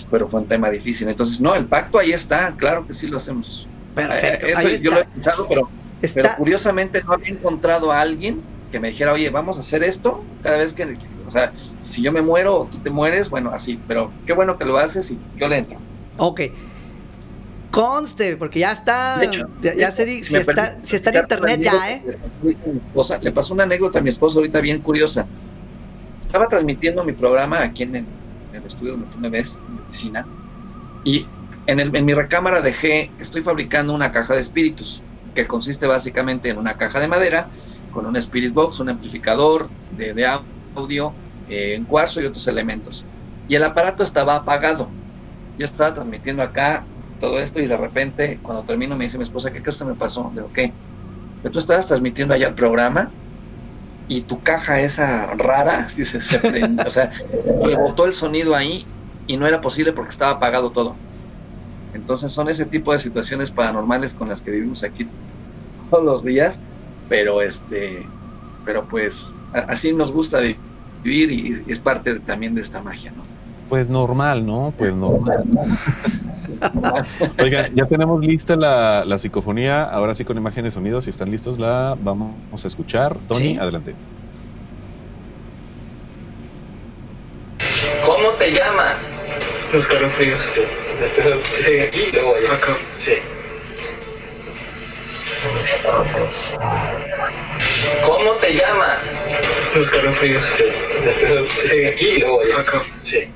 Speaker 1: pero fue un tema difícil. Entonces, no, el pacto ahí está, claro que sí lo hacemos.
Speaker 2: Perfecto.
Speaker 1: Eh, Eso
Speaker 2: ahí
Speaker 1: yo lo he pensado, pero, pero curiosamente no había encontrado a alguien que me dijera, oye, vamos a hacer esto cada vez que, o sea, si yo me muero o tú te mueres, bueno, así, pero qué bueno que lo haces y yo le entro.
Speaker 2: Ok. Conste, porque ya está.
Speaker 1: De hecho,
Speaker 2: ya, ya se
Speaker 1: si
Speaker 2: si, está, si está en internet ya, ¿eh?
Speaker 1: le pasó a mi esposa- le pasó una anécdota a mi esposa ahorita bien curiosa. Estaba transmitiendo mi programa aquí en el, en el estudio donde tú me ves, en mi oficina, y en, el- en mi recámara dejé, estoy fabricando una caja de espíritus, que consiste básicamente en una caja de madera con un spirit box, un amplificador de, audio, eh, en cuarzo y otros elementos. Y el aparato estaba apagado. Yo estaba transmitiendo acá todo esto y de repente cuando termino me dice mi esposa, ¿qué crees que me pasó? Le digo, ¿qué? Tú estabas transmitiendo allá el programa y tu caja esa rara, <laughs> dice, o sea, rebotó el sonido ahí y no era posible porque estaba apagado todo. Entonces son ese tipo de situaciones paranormales con las que vivimos aquí todos los días, pero este, pero pues a- así nos gusta vi- vivir y, y es parte de- también de esta magia, ¿no?
Speaker 3: Pues normal, ¿no? Pues <laughs> normal. Oigan, ya tenemos lista la, la psicofonía, ahora sí con imágenes y sonidos, si están listos la vamos a escuchar. Tony,
Speaker 2: Sí.
Speaker 3: adelante.
Speaker 4: ¿Cómo te llamas?
Speaker 5: Escalofríos.
Speaker 4: Sí.
Speaker 5: Sí.
Speaker 4: Aquí y luego allá.
Speaker 5: Acá.
Speaker 4: Sí. ¿Cómo te llamas?
Speaker 5: Escalofríos.
Speaker 4: Sí.
Speaker 5: Sí.
Speaker 4: Aquí y luego allá.
Speaker 5: Acá.
Speaker 4: Sí.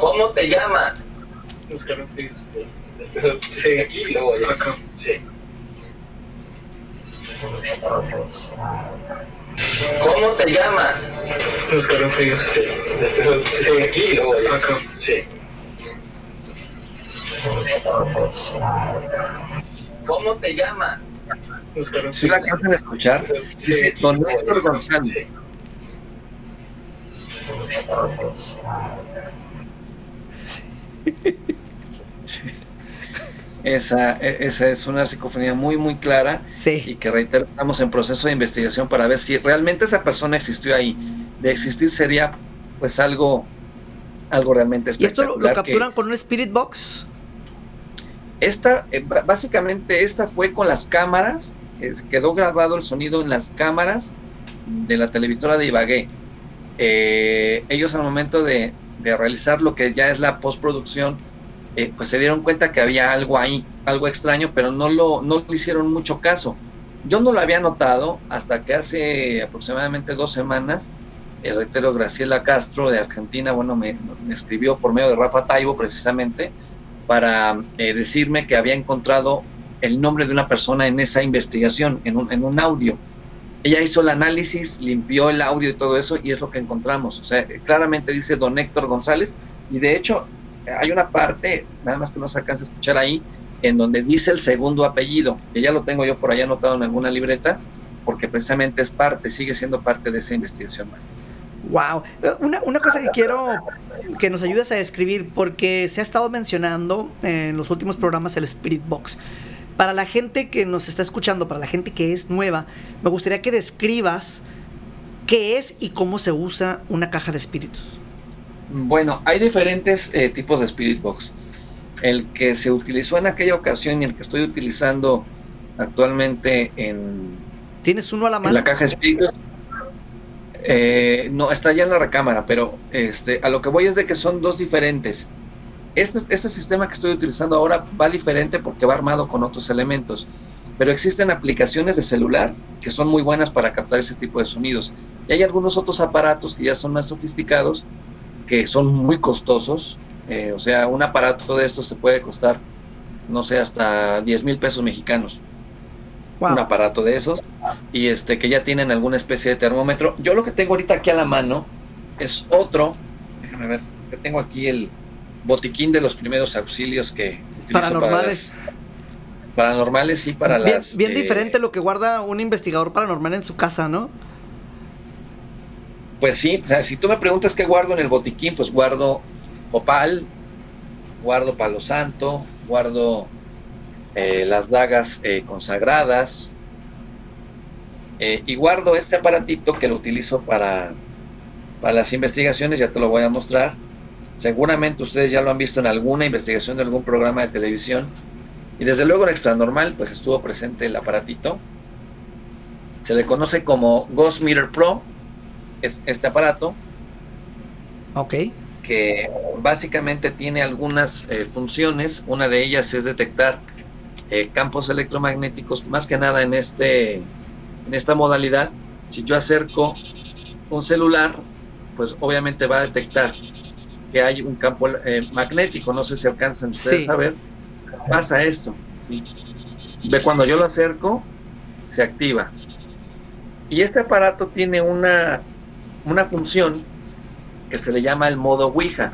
Speaker 4: ¿Cómo te llamas?
Speaker 5: Escalofríos.
Speaker 4: Sí. Aquí y luego allá.
Speaker 5: Acá.
Speaker 4: Sí. ¿Cómo te llamas?
Speaker 5: Escalofríos.
Speaker 4: Sí. Sí. Aquí y luego allá.
Speaker 5: Acá.
Speaker 4: Sí. ¿Cómo te llamas?
Speaker 5: Escalofríos.
Speaker 1: ¿Sí la alcanzan a escuchar? Dice
Speaker 4: aquí
Speaker 1: Don Héctor. González.
Speaker 4: Sí. <laughs>
Speaker 1: Esa, e- esa es una psicofonía muy, muy clara y
Speaker 2: Sí.
Speaker 1: que reitero, estamos en proceso de investigación para ver si realmente esa persona existió ahí. De existir sería pues algo, algo realmente
Speaker 2: ¿Y esto lo, lo
Speaker 1: espectacular. que-
Speaker 2: capturan con un Spirit Box?
Speaker 1: Esta, eh, básicamente esta fue con las cámaras, quedó grabado el sonido en las cámaras de la televisora de Ibagué. Eh, ellos al momento de, de realizar lo que ya es la postproducción, eh, pues se dieron cuenta que había algo ahí, algo extraño, pero no lo, no le hicieron mucho caso. Yo no lo había notado hasta que hace aproximadamente dos semanas, el reitero Graciela Castro de Argentina, bueno, me, me escribió por medio de Rafa Taibo precisamente, para eh, decirme que había encontrado el nombre de una persona en esa investigación, en un, en un audio. Ella hizo el análisis, limpió el audio y todo eso, y es lo que encontramos. O sea, eh, claramente dice don Héctor González, y de hecho hay una parte, nada más que no se alcanza a escuchar ahí, en donde dice el segundo apellido, que ya lo tengo yo por allá anotado en alguna libreta, porque precisamente es parte, sigue siendo parte de esa investigación.
Speaker 2: Wow. Una, una, cosa que quiero que nos ayudes a describir, porque se ha estado mencionando en los últimos programas el Spirit Box. Para la gente que nos está escuchando, para la gente que es nueva, me gustaría que describas qué es y cómo se usa una caja de espíritus.
Speaker 1: Bueno, hay diferentes eh, tipos de Spirit Box. El que se utilizó en aquella ocasión y el que estoy utilizando actualmente en,
Speaker 2: ¿Tienes uno a la mano?
Speaker 1: en la caja de espíritus. Eh, no, está ya en la recámara, pero este, a lo que voy es de que son dos diferentes. Este, este sistema que estoy utilizando ahora va diferente porque va armado con otros elementos, pero existen aplicaciones de celular que son muy buenas para captar ese tipo de sonidos. Y hay algunos otros aparatos que ya son más sofisticados, que son muy costosos. Eh, o sea, un aparato de estos te puede costar, no sé, hasta 10 mil pesos mexicanos. Wow. Un aparato de esos. Y este, que ya tienen alguna especie de termómetro. Yo lo que tengo ahorita aquí a la mano es otro. Déjame ver, es que tengo aquí el botiquín de los primeros auxilios que
Speaker 2: paranormales.
Speaker 1: Para las, paranormales y para
Speaker 2: bien,
Speaker 1: las.
Speaker 2: Bien eh, diferente lo que guarda un investigador paranormal en su casa, ¿no?
Speaker 1: Pues sí, o sea, si tú me preguntas qué guardo en el botiquín, pues guardo copal, guardo palo santo, guardo eh, las dagas eh, consagradas eh, y guardo este aparatito que lo utilizo para, para las investigaciones, ya te lo voy a mostrar. Seguramente ustedes ya lo han visto en alguna investigación de algún programa de televisión. Y desde luego en Extra Normal, pues estuvo presente el aparatito. Se le conoce como Ghost Meter Pro, es este aparato.
Speaker 2: Ok.
Speaker 1: Que básicamente tiene algunas eh, funciones. Una de ellas es detectar eh, campos electromagnéticos, más que nada en, este, en esta modalidad. Si yo acerco un celular, pues obviamente va a detectar que hay un campo eh, magnético. No sé si alcanzan ustedes
Speaker 2: Sí.
Speaker 1: a ver. Pasa esto. ¿sí? Ve cuando yo lo acerco, se activa. Y este aparato tiene una, una función que se le llama el modo Ouija.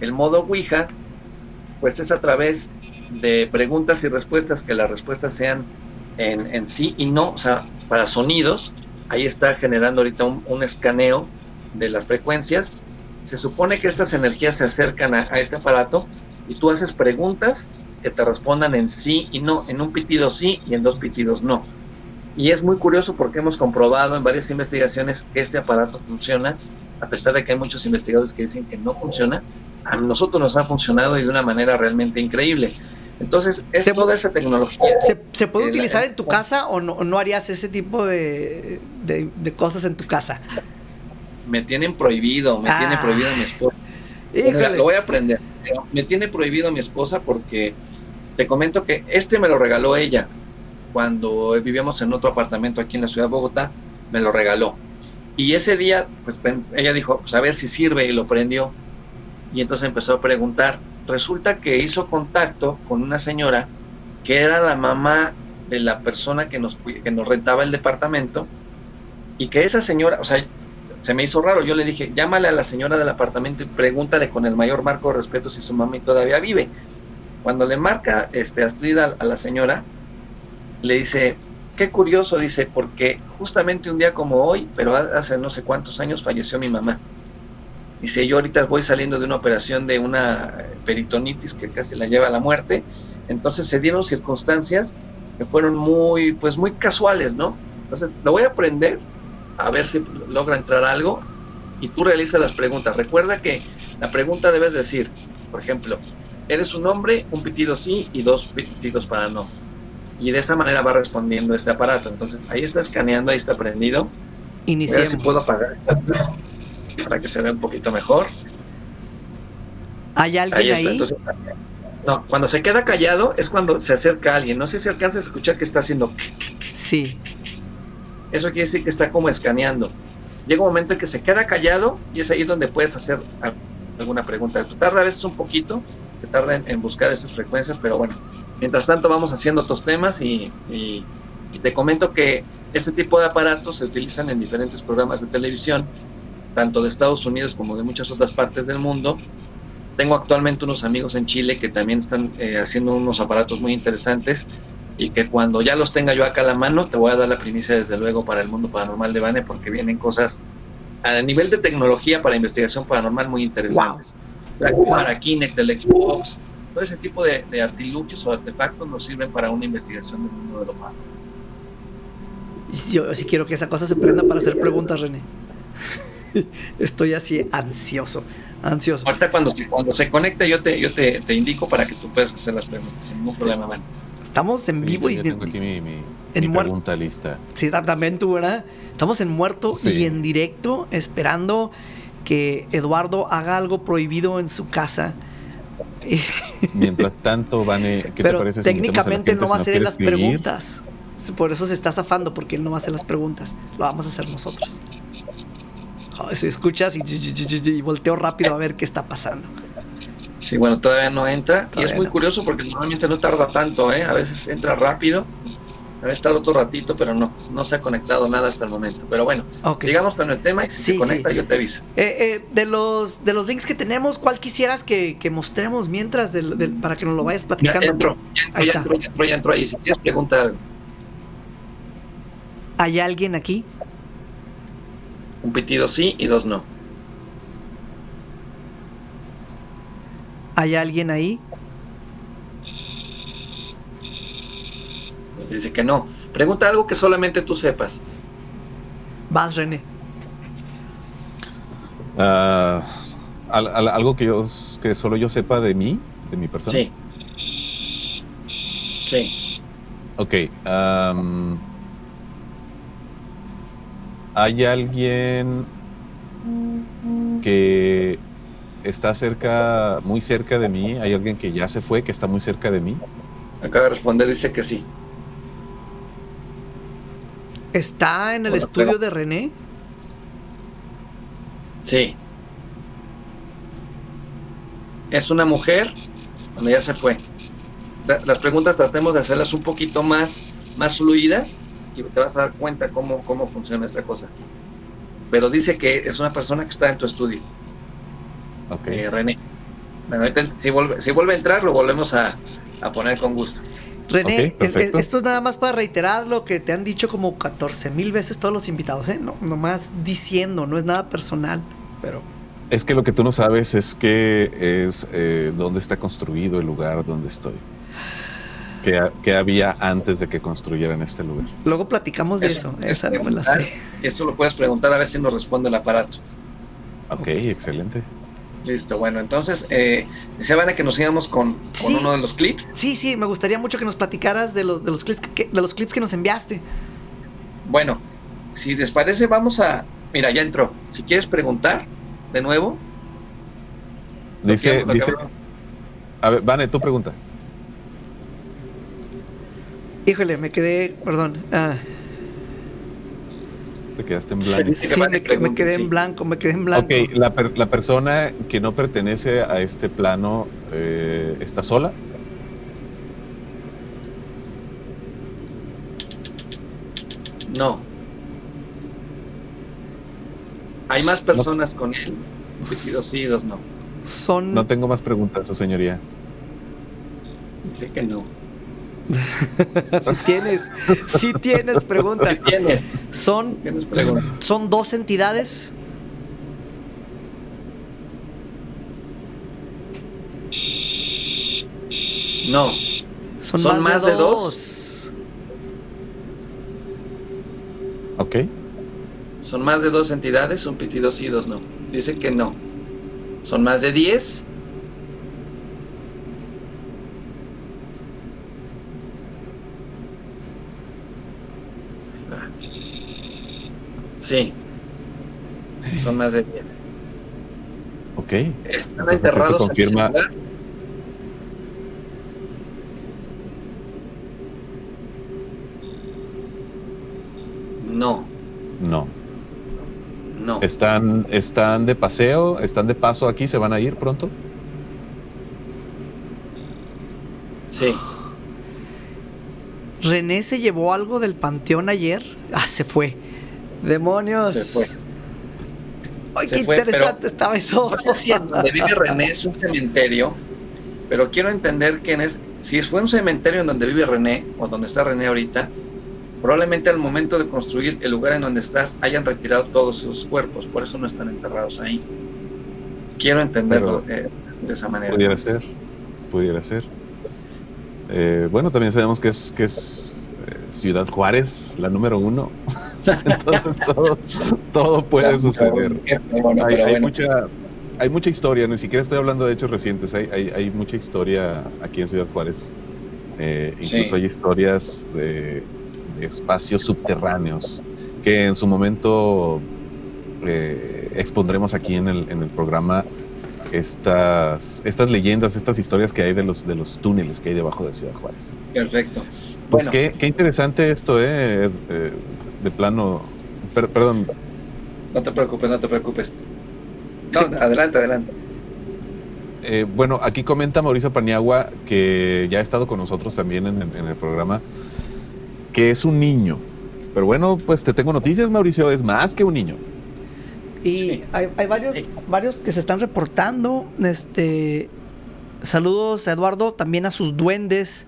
Speaker 1: El modo Ouija, pues es a través de preguntas y respuestas, que las respuestas sean en, sí y no, o sea, para sonidos. Ahí está generando ahorita un, un escaneo de las frecuencias. Se supone que estas energías se acercan a, a este aparato y tú haces preguntas que te respondan en sí y no, en un pitido sí y en dos pitidos no. Y es muy curioso porque hemos comprobado en varias investigaciones que este aparato funciona, a pesar de que hay muchos investigadores que dicen que no funciona. A nosotros nos ha funcionado y de una manera realmente increíble. Entonces, es
Speaker 2: Se-
Speaker 1: toda esa tecnología.
Speaker 2: ¿Se, se puede
Speaker 1: la-
Speaker 2: utilizar en tu casa o no, no harías ese tipo de, de- de cosas en tu casa?
Speaker 1: Me tienen prohibido, me
Speaker 2: Ah.
Speaker 1: tiene prohibido mi esposa. Mira, lo voy a aprender. me tiene prohibido mi esposa porque te comento que este me lo regaló ella cuando vivíamos en otro apartamento aquí en la ciudad de Bogotá, me lo regaló. Y ese día, pues ella dijo, pues a ver si sirve y lo prendió. Y entonces empezó a preguntar. Resulta que hizo contacto con una señora que era la mamá de la persona que nos, que nos rentaba el departamento y que esa señora, o sea, se me hizo raro. Yo le dije, llámale a la señora del apartamento y pregúntale con el mayor marco de respeto si su mami todavía vive. Cuando le marca este Astrid a la señora, le dice, qué curioso, dice, porque justamente un día como hoy, pero ha- hace no sé cuántos años falleció mi mamá. Dice, yo ahorita voy saliendo de una operación de una eh, peritonitis que casi la lleva a la muerte. Entonces se dieron circunstancias que fueron muy, pues muy casuales, ¿no? Entonces lo voy a aprender a ver si logra entrar algo y tú realizas las preguntas. Recuerda que la pregunta debes decir, por ejemplo, eres un hombre, un pitido sí y dos pitidos para no. Y de esa manera va respondiendo este aparato. Entonces ahí está escaneando, ahí está prendido. A ver si
Speaker 2: Iniciemos.
Speaker 1: puedo apagar para que se vea un poquito mejor.
Speaker 2: ¿Hay
Speaker 1: Ahí
Speaker 2: alguien
Speaker 1: está.
Speaker 2: ahí?
Speaker 1: Entonces, no, cuando se queda callado es cuando se acerca alguien. No sé si alcanzas a escuchar que está haciendo.
Speaker 2: Sí.
Speaker 1: Eso quiere decir que está como escaneando. Llega un momento en que se queda callado y es ahí donde puedes hacer al- alguna pregunta. Tarda a veces un poquito, te tarda en, en buscar esas frecuencias, pero bueno, mientras tanto vamos haciendo otros temas y, y- y te comento que este tipo de aparatos se utilizan en diferentes programas de televisión, tanto de Estados Unidos como de muchas otras partes del mundo, Tengo actualmente unos amigos en Chile que también están eh, haciendo unos aparatos muy interesantes y que cuando ya los tenga yo acá a la mano, te voy a dar la primicia desde luego para el mundo paranormal de Bane porque vienen cosas a nivel de tecnología para investigación paranormal muy interesantes. La cámara Kinect del Xbox, todo ese tipo de, de artilugios o artefactos nos sirven para una investigación del mundo de lo paranormal.
Speaker 2: Yo sí quiero que esa cosa se prenda para hacer preguntas, René. <laughs> Estoy así ansioso, ansioso.
Speaker 1: Ahorita cuando, cuando se conecte yo te, yo te, te indico para que tú puedas hacer las preguntas sin ningún problema, Bane.
Speaker 2: Estamos en
Speaker 3: Sí,
Speaker 2: vivo y
Speaker 3: tengo aquí mi, mi-
Speaker 2: en
Speaker 3: mi
Speaker 2: muer-
Speaker 3: pregunta lista.
Speaker 2: Sí, ta- también tú, ¿verdad? Estamos en muerto
Speaker 3: Sí.
Speaker 2: y en directo esperando que Eduardo haga algo prohibido en su casa. <laughs>
Speaker 3: Mientras tanto, Vane, ¿qué te
Speaker 2: Pero
Speaker 3: parece si a la
Speaker 2: técnicamente
Speaker 3: gente
Speaker 2: no va a hacer
Speaker 3: quiere
Speaker 2: las
Speaker 3: escribir?
Speaker 2: preguntas. Por eso se está zafando, porque él no va a hacer las preguntas. Lo vamos a hacer nosotros. Joder, si escuchas y, y- y- y volteo rápido a ver qué está pasando.
Speaker 1: Sí, bueno, todavía no entra. y es muy
Speaker 2: no.
Speaker 1: curioso porque normalmente no tarda tanto, ¿eh? A veces entra rápido. Veces tarda otro ratito, pero no, no se ha conectado nada hasta el momento. Pero bueno,
Speaker 2: Ok.
Speaker 1: sigamos con el tema y si
Speaker 2: Sí,
Speaker 1: se conecta
Speaker 2: sí.
Speaker 1: yo te aviso.
Speaker 2: Eh, eh, de, los, de los links que tenemos, ¿cuál quisieras que, que mostremos mientras del- del- para que nos lo vayas
Speaker 1: Ya
Speaker 2: platicando?
Speaker 1: entro, ya entro,
Speaker 2: Ahí
Speaker 1: ya entro, ya entro, ya entro ahí. Si quieres pregunta algo.
Speaker 2: ¿Hay alguien aquí?
Speaker 1: Un pitido sí y dos no.
Speaker 2: ¿Hay alguien ahí?
Speaker 1: Dice que no. Pregunta algo que solamente tú sepas.
Speaker 2: Vas, René.
Speaker 3: Al- al- algo que, yo, que solo yo sepa de mí, de mi persona.
Speaker 1: Sí. Sí.
Speaker 3: Ok. ¿Hay alguien que está cerca, muy cerca de mí? ¿Hay alguien que ya se fue, que está muy cerca de mí?
Speaker 1: Acaba de responder, dice que sí.
Speaker 2: ¿Está en el
Speaker 1: Bueno,
Speaker 2: estudio de René?
Speaker 1: Sí. Es una mujer, bueno, ya se fue. La- Las preguntas tratemos de hacerlas un poquito más, más fluidas y te vas a dar cuenta cómo, cómo funciona esta cosa. Pero dice que es una persona que está en tu estudio,
Speaker 3: Ok.
Speaker 1: eh, René. Bueno, ahorita, si, vuelve, si vuelve a entrar, lo volvemos a, a poner con gusto.
Speaker 2: René, el- esto es nada más para reiterar lo que te han dicho como 14 mil veces todos los invitados, ¿eh? No, nomás diciendo, no es nada personal, pero
Speaker 3: Es que lo que tú no sabes es que es eh, dónde está construido el lugar donde estoy. ¿Qué, ha- qué había antes de que construyeran este lugar?
Speaker 2: luego platicamos de eso,
Speaker 1: es
Speaker 2: esa no me la sé.
Speaker 1: Eso lo puedes preguntar a ver si nos responde el aparato.
Speaker 3: Ok,
Speaker 2: Ok.
Speaker 3: excelente.
Speaker 1: Listo, bueno, entonces, eh, decía Vane que nos íbamos con, con
Speaker 2: Sí.
Speaker 1: uno de los clips.
Speaker 2: Sí, sí, me gustaría mucho que nos platicaras de los, de los, clips, que, de los clips que nos enviaste.
Speaker 1: Bueno, si les parece, vamos a. Mira, ya entró. Si quieres preguntar de nuevo. lo
Speaker 3: Dice,
Speaker 1: que- lo que
Speaker 3: dice, a ver, Vane, tu pregunta.
Speaker 2: Híjole, me quedé, perdón. ah,
Speaker 3: Te quedaste en blanco.
Speaker 2: Sí, me, me quedé en blanco, me quedé en blanco.
Speaker 3: Ok, la, per- la persona que no pertenece a este plano eh, está sola.
Speaker 1: No. Hay más personas con él. Sí, dos sí, dos no.
Speaker 2: Son.
Speaker 3: No tengo más preguntas, su señoría.
Speaker 1: Dice que no.
Speaker 2: Si tienes, si tienes preguntas. Son,
Speaker 1: ¿Tienes preguntas?
Speaker 2: son dos entidades.
Speaker 1: No.
Speaker 2: Son,
Speaker 1: ¿Son
Speaker 2: más,
Speaker 1: más
Speaker 2: de,
Speaker 1: de dos?
Speaker 2: dos.
Speaker 3: Ok.
Speaker 1: ¿Son más de dos entidades? Un pitido sí, dos no. Dice que no. ¿Son más de diez? Ah. Sí. Son más de diez.
Speaker 3: Ok.
Speaker 1: Están
Speaker 3: Entonces,
Speaker 1: enterrados
Speaker 3: eso
Speaker 1: en lugar. No,
Speaker 3: No.
Speaker 1: no.
Speaker 3: ¿Están, ¿Están de paseo? ¿Están de paso aquí? ¿Se van a ir pronto?
Speaker 1: Sí,
Speaker 2: René se llevó algo del panteón ayer. Ah, se fue. Demonios.
Speaker 1: Se fue.
Speaker 2: Ay,
Speaker 1: Se
Speaker 2: qué
Speaker 1: fue,
Speaker 2: interesante estaba eso.
Speaker 1: No sé si en donde vive René es un cementerio, pero quiero entender quién es. Si fue un cementerio en donde vive René, o donde está René ahorita, probablemente al momento de construir el lugar en donde estás hayan retirado todos sus cuerpos, por eso no están enterrados ahí. Quiero entenderlo eh, de esa manera.
Speaker 3: Pudiera ser, pudiera ser. Eh, bueno, también sabemos que es, que es eh, Ciudad Juárez, la número uno. <laughs> Entonces todo, todo puede suceder.
Speaker 1: Bueno,
Speaker 3: Hay,
Speaker 1: pero
Speaker 3: hay
Speaker 1: bueno.
Speaker 3: mucha, hay mucha historia, ni siquiera estoy hablando de hechos recientes, hay, hay, hay mucha historia aquí en Ciudad Juárez. Eh,
Speaker 1: Sí.
Speaker 3: incluso hay historias de, de espacios subterráneos que en su momento eh, expondremos aquí en el, en el programa estas, estas leyendas, estas historias que hay de los, de los túneles que hay debajo de Ciudad Juárez.
Speaker 1: Perfecto.
Speaker 3: Pues
Speaker 1: Bueno,
Speaker 3: qué, qué interesante esto, eh, eh, de plano. per- perdón,
Speaker 1: no te preocupes, no te preocupes. No,
Speaker 2: Sí.
Speaker 1: adelante, adelante.
Speaker 3: Eh, bueno, aquí comenta Mauricio Paniagua, que ya ha estado con nosotros también en, el- en el programa, que es un niño. Pero bueno, pues te tengo noticias, Mauricio, es más que un niño.
Speaker 2: Y
Speaker 1: Sí.
Speaker 2: hay, hay varios,
Speaker 1: Sí.
Speaker 2: varios que se están reportando. Este. Saludos a Eduardo, también a sus duendes.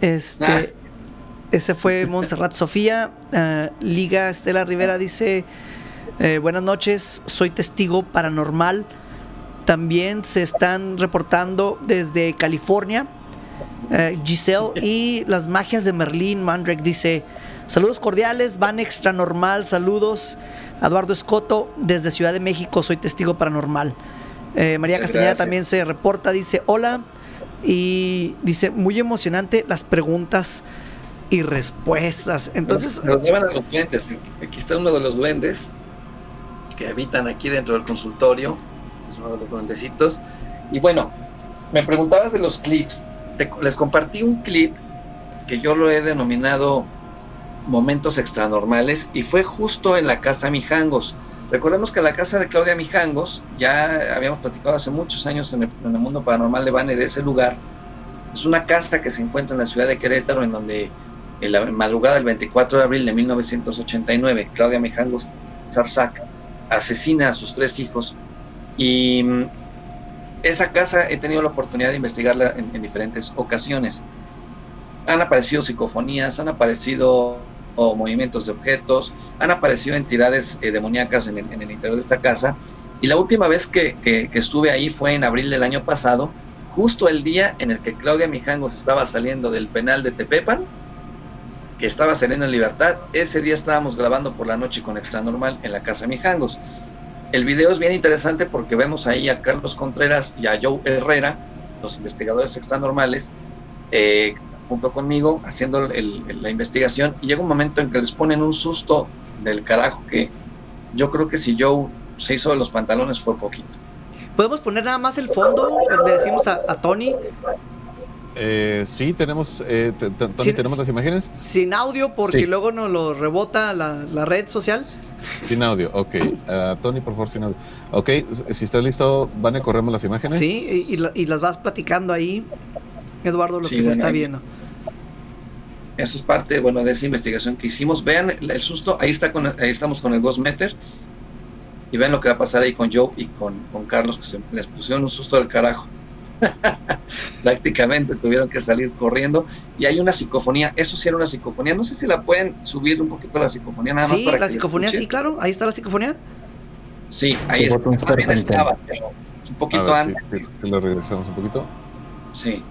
Speaker 2: Este.
Speaker 1: Ah.
Speaker 2: Ese fue Montserrat Sofía. Ah, Liga Estela Rivera dice: eh, Buenas noches, soy testigo paranormal. También se están reportando desde California. eh, Giselle y las magias de Merlín Mandrake dice: Saludos cordiales, van extra normal, saludos. Eduardo Escoto, desde Ciudad de México, soy testigo paranormal. Eh, María Castañeda
Speaker 1: gracias.
Speaker 2: también se reporta, dice hola. Y dice, muy emocionante las preguntas y respuestas. Entonces,
Speaker 1: Nos llevan a los duendes. Aquí está uno de los duendes que habitan aquí dentro del consultorio. Este es uno de los duendecitos. Y bueno, me preguntabas de los clips. Te- les compartí un clip que yo lo he denominado momentos extranormales y fue justo en la casa Mijangos. Recordemos que la casa de Claudia Mijangos, ya habíamos platicado hace muchos años en el, en el mundo paranormal de Bane de ese lugar, es una casa que se encuentra en la ciudad de Querétaro, en donde en la madrugada del 24 de abril de 1989, Claudia Mijangos Zarzac asesina a sus tres hijos y mm, esa casa he tenido la oportunidad de investigarla en, en diferentes ocasiones. Han aparecido psicofonías, han aparecido o movimientos de objetos, han aparecido entidades eh, demoníacas en el, interior de esta casa y la última vez que, que- estuve ahí fue en abril del año pasado, justo el día en el que Claudia Mijangos estaba saliendo del penal de Tepepan estaba saliendo en libertad. Ese día estábamos grabando por la noche con Extra Normal en la casa Mijangos. El video es bien interesante porque vemos ahí a Carlos Contreras y a Joe Herrera, los investigadores extranormales, eh, junto conmigo, haciendo la investigación. Y llega un momento en que les ponen un susto del carajo que yo creo que si Joe se hizo de los pantalones fue poquito.
Speaker 2: ¿podemos poner nada más el fondo? Le decimos a Tony,
Speaker 3: Eh, sí, tenemos, eh, Tony, tenemos las imágenes
Speaker 2: sin audio, porque
Speaker 3: Sí.
Speaker 2: luego nos lo rebota la, la red social.
Speaker 3: sin audio. Ok, Ah, Tony, por favor, sin audio. Ok, si estás listo, van a correrme las imágenes.
Speaker 2: Sí, y, y y las vas platicando ahí, Eduardo, lo
Speaker 1: Sí,
Speaker 2: que se está
Speaker 1: ahí-
Speaker 2: viendo.
Speaker 1: Eso es parte, bueno, de esa investigación que hicimos. Vean el, el susto, ahí está con, ahí estamos con el Ghost Meter. Y vean lo que va a pasar ahí con Joe y con, con Carlos, que se les pusieron un susto del carajo. <laughs> Prácticamente tuvieron que salir corriendo. Y hay una psicofonía, eso sí era una psicofonía. No sé si la pueden subir un poquito la psicofonía nada más
Speaker 2: Sí,
Speaker 1: para
Speaker 2: la
Speaker 1: que
Speaker 2: psicofonía, sí, claro, ahí está la psicofonía.
Speaker 1: Sí, ahí está.
Speaker 6: botón
Speaker 1: Más bien
Speaker 6: serpentante.
Speaker 1: estaba, pero un poquito
Speaker 3: ver,
Speaker 1: antes.
Speaker 3: sí, sí, lo regresamos un poquito.
Speaker 1: Sí.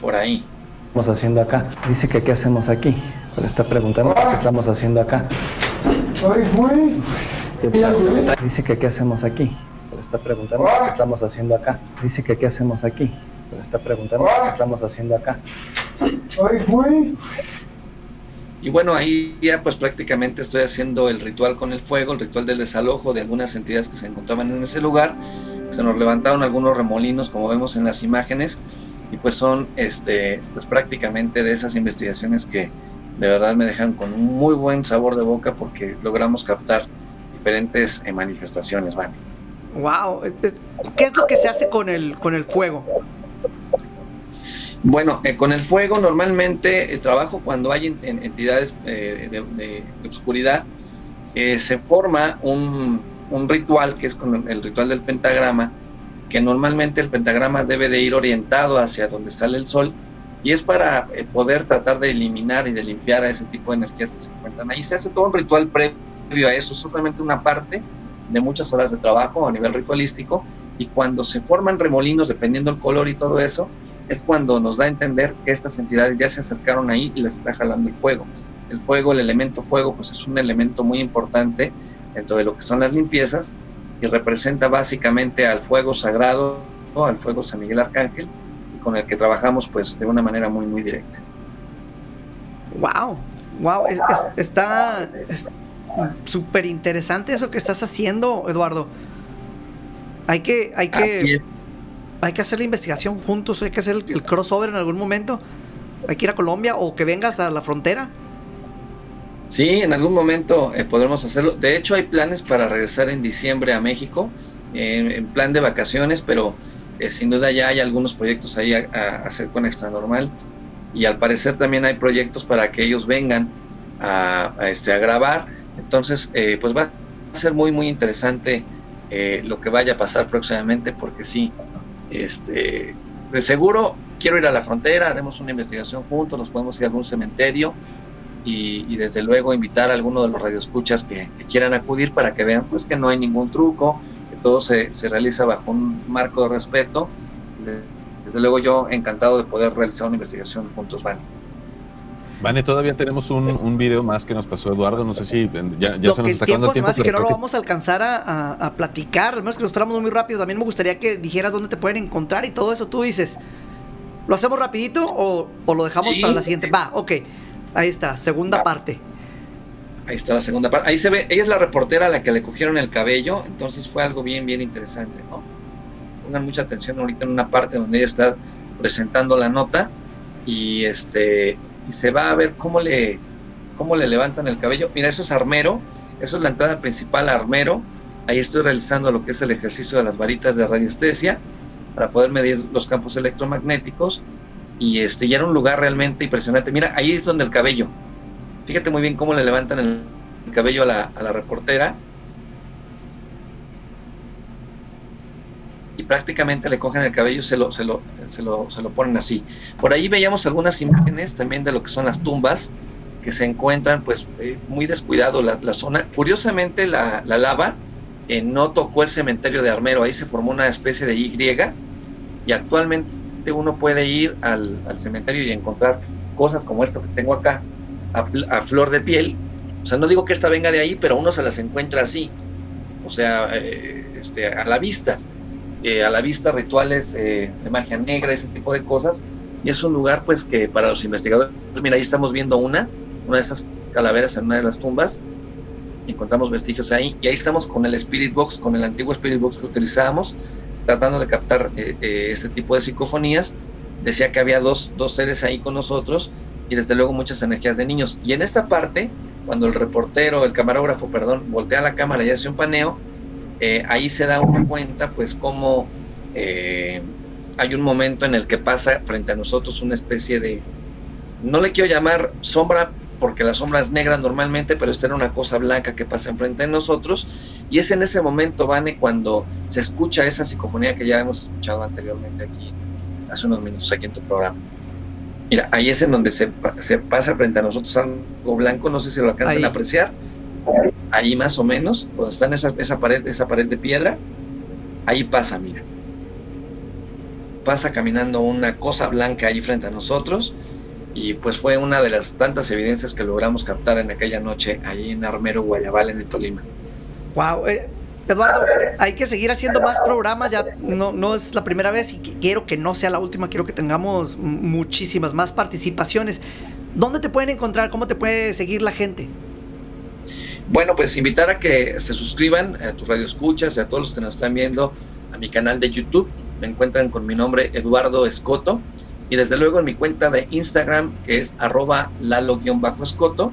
Speaker 1: Por ahí.
Speaker 6: estamos haciendo acá? Dice que qué hacemos aquí. Le está preguntando qué estamos haciendo acá. Dice que qué hacemos aquí. Está preguntando qué estamos haciendo acá. Dice que qué hacemos aquí. Le está preguntando qué estamos haciendo acá.
Speaker 1: Y bueno, ahí ya pues prácticamente estoy haciendo el ritual con el fuego, el ritual del desalojo de algunas entidades que se encontraban en ese lugar. Se nos levantaron algunos remolinos, como vemos en las imágenes, y pues son este, pues prácticamente de esas investigaciones que de verdad me dejan con un muy buen sabor de boca porque logramos captar diferentes eh, manifestaciones, ¿vale?
Speaker 2: Wow, ¿qué es lo que se hace con el, con el fuego?
Speaker 1: Bueno, eh, con el fuego normalmente eh, trabajo cuando hay en- en- entidades eh, de, de- de oscuridad eh, se forma un, un ritual que es con el ritual del pentagrama, que normalmente el pentagrama debe de ir orientado hacia donde sale el sol y es para eh, poder tratar de eliminar y de limpiar a ese tipo de energías que se encuentran ahí. Se hace todo un ritual previo a eso, es solamente una parte de muchas horas de trabajo a nivel ritualístico y cuando se forman remolinos, dependiendo del color y todo eso, es cuando nos da a entender que estas entidades ya se acercaron ahí y les está jalando el fuego. El fuego, el elemento fuego, pues es un elemento muy importante dentro de lo que son las limpiezas y representa básicamente al fuego sagrado, al fuego San Miguel Arcángel, con el que trabajamos pues de una manera muy muy directa.
Speaker 2: Wow, wow, está súper interesante eso que estás haciendo, Eduardo. Hay que, hay que, hay que hacer la investigación juntos, hay que hacer el, crossover en algún momento. Hay que ir a Colombia o que vengas a la frontera.
Speaker 1: Sí, en algún momento eh, podremos hacerlo. De hecho, hay planes para regresar en diciembre a México, en plan de vacaciones, pero eh, sin duda ya hay algunos proyectos ahí a, hacer con Extra Normal y al parecer también hay proyectos para que ellos vengan a, este, a grabar. Entonces, eh, pues va a ser muy, muy interesante eh, lo que vaya a pasar próximamente porque sí, este, de seguro quiero ir a la frontera, haremos una investigación juntos, nos podemos ir a algún cementerio y, desde luego invitar a alguno de los radioescuchas que, que quieran acudir para que vean pues que no hay ningún truco, todo se, realiza bajo un marco de respeto. Desde luego yo encantado de poder realizar una investigación juntos, Vane.
Speaker 3: Vane, todavía tenemos un, un, video más que nos pasó Eduardo, no sé si ya, ya se nos está acabando el tiempo.
Speaker 2: Más que no lo vamos a alcanzar a, platicar, al menos que nos fuéramos muy rápido. También me gustaría que dijeras dónde te pueden encontrar y todo eso. Tú dices, ¿lo hacemos rapidito o, lo dejamos para la siguiente? Va, ok, ahí está, segunda parte.
Speaker 1: Ahí está la segunda parte. Ahí se ve, ella es la reportera a la que le cogieron el cabello, entonces fue algo bien, bien interesante, ¿no? Pongan mucha atención ahorita en una parte donde ella está presentando la nota y este y se va a ver cómo le cómo le levantan el cabello. Mira, eso es armero, eso es la entrada principal a armero. Ahí estoy realizando lo que es el ejercicio de las varitas de radiestesia para poder medir los campos electromagnéticos y este ya era un lugar realmente impresionante. Mira, ahí es donde el cabello Fíjate muy bien cómo le levantan el, cabello a la, a la reportera. Prácticamente le cogen el cabello y se lo, se, lo, se, lo, se lo ponen así. Por ahí veíamos algunas imágenes también de lo que son las tumbas que se encuentran pues eh, muy descuidado la, la, zona. Curiosamente la, la lava eh, no tocó el cementerio de Armero, ahí se formó una especie de Y y actualmente uno puede ir al, al cementerio y encontrar cosas como esto que tengo acá, a, flor de piel. O sea, no digo que esta venga de ahí, pero uno se las encuentra así. O sea, eh, este, a la vista. Eh, a la vista rituales eh, de magia negra, ese tipo de cosas. Y es un lugar, pues, que para los investigadores, mira, ahí estamos viendo una, una de esas calaveras en una de las tumbas. Encontramos vestigios ahí. Y ahí estamos con el Spirit Box, con el antiguo Spirit Box que utilizábamos, tratando de captar este tipo de psicofonías. Decía que había dos, dos seres ahí con nosotros y desde luego muchas energías de niños. Y en esta parte, cuando el reportero, el camarógrafo, perdón, voltea la cámara y hace un paneo, eh, ahí se da una cuenta pues como eh, hay un momento en el que pasa frente a nosotros una especie de, no le quiero llamar sombra porque la sombra es negra normalmente, pero esta era una cosa blanca que pasa enfrente de nosotros, y es en ese momento, Vane, cuando se escucha esa psicofonía que ya hemos escuchado anteriormente aquí, hace unos minutos aquí en tu programa. Mira, ahí es en donde se, se pasa frente a nosotros algo blanco, no sé si lo alcanzan a apreciar. Ahí más o menos, donde está esa, esa pared, esa pared de piedra, ahí pasa, mira. Pasa caminando una cosa blanca ahí frente a nosotros y pues fue una de las tantas evidencias que logramos captar en aquella noche ahí en Armero, Guayabal, en el Tolima.
Speaker 2: Wow, eh, Eduardo, hay que seguir haciendo más programas, ya no, no es la primera vez y quiero que no sea la última, quiero que tengamos muchísimas más participaciones. ¿Dónde te pueden encontrar? ¿Cómo te puede seguir la gente?
Speaker 1: Bueno, pues invitar a que se suscriban a tus radioescuchas y a todos los que nos están viendo a mi canal de YouTube. Me encuentran con mi nombre Eduardo Escoto y desde luego en mi cuenta de Instagram que es arroba lalo-escoto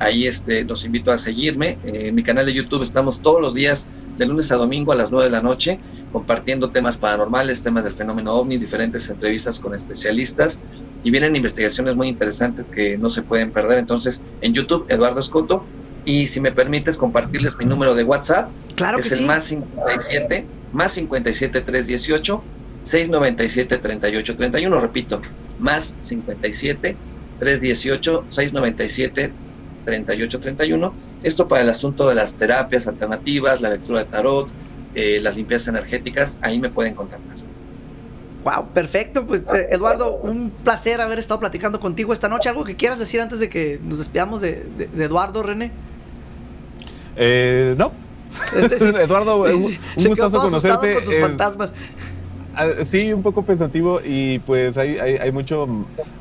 Speaker 1: Ahí este, los invito a seguirme. Eh, en mi canal de YouTube estamos todos los días, de lunes a domingo a las 9 de la noche, compartiendo temas paranormales, temas del fenómeno ovni, diferentes entrevistas con especialistas. Y vienen investigaciones muy interesantes que no se pueden perder. Entonces, en YouTube, Eduardo Escoto. Y si me permites compartirles mi número de WhatsApp,
Speaker 2: Claro
Speaker 1: es
Speaker 2: que
Speaker 1: el
Speaker 2: sí.
Speaker 1: más 57, más 57 318 697 38 31, repito, más 57 318 697 38 31. Esto para el asunto de las terapias alternativas, la lectura de tarot, eh, las limpiezas energéticas, ahí me pueden contactar.
Speaker 2: Wow, perfecto. Pues eh, Eduardo, un placer haber estado platicando contigo esta noche. ¿Algo que quieras decir antes de que nos despidamos de, de- de Eduardo, René?
Speaker 3: Eh, no.
Speaker 2: Este sí- <laughs>
Speaker 3: Eduardo, un, un
Speaker 2: Se
Speaker 3: gustazo conocerte.
Speaker 2: con sus
Speaker 3: Eh,
Speaker 2: fantasmas.
Speaker 3: Ah, Sí, un poco pensativo y pues hay, hay, hay mucho,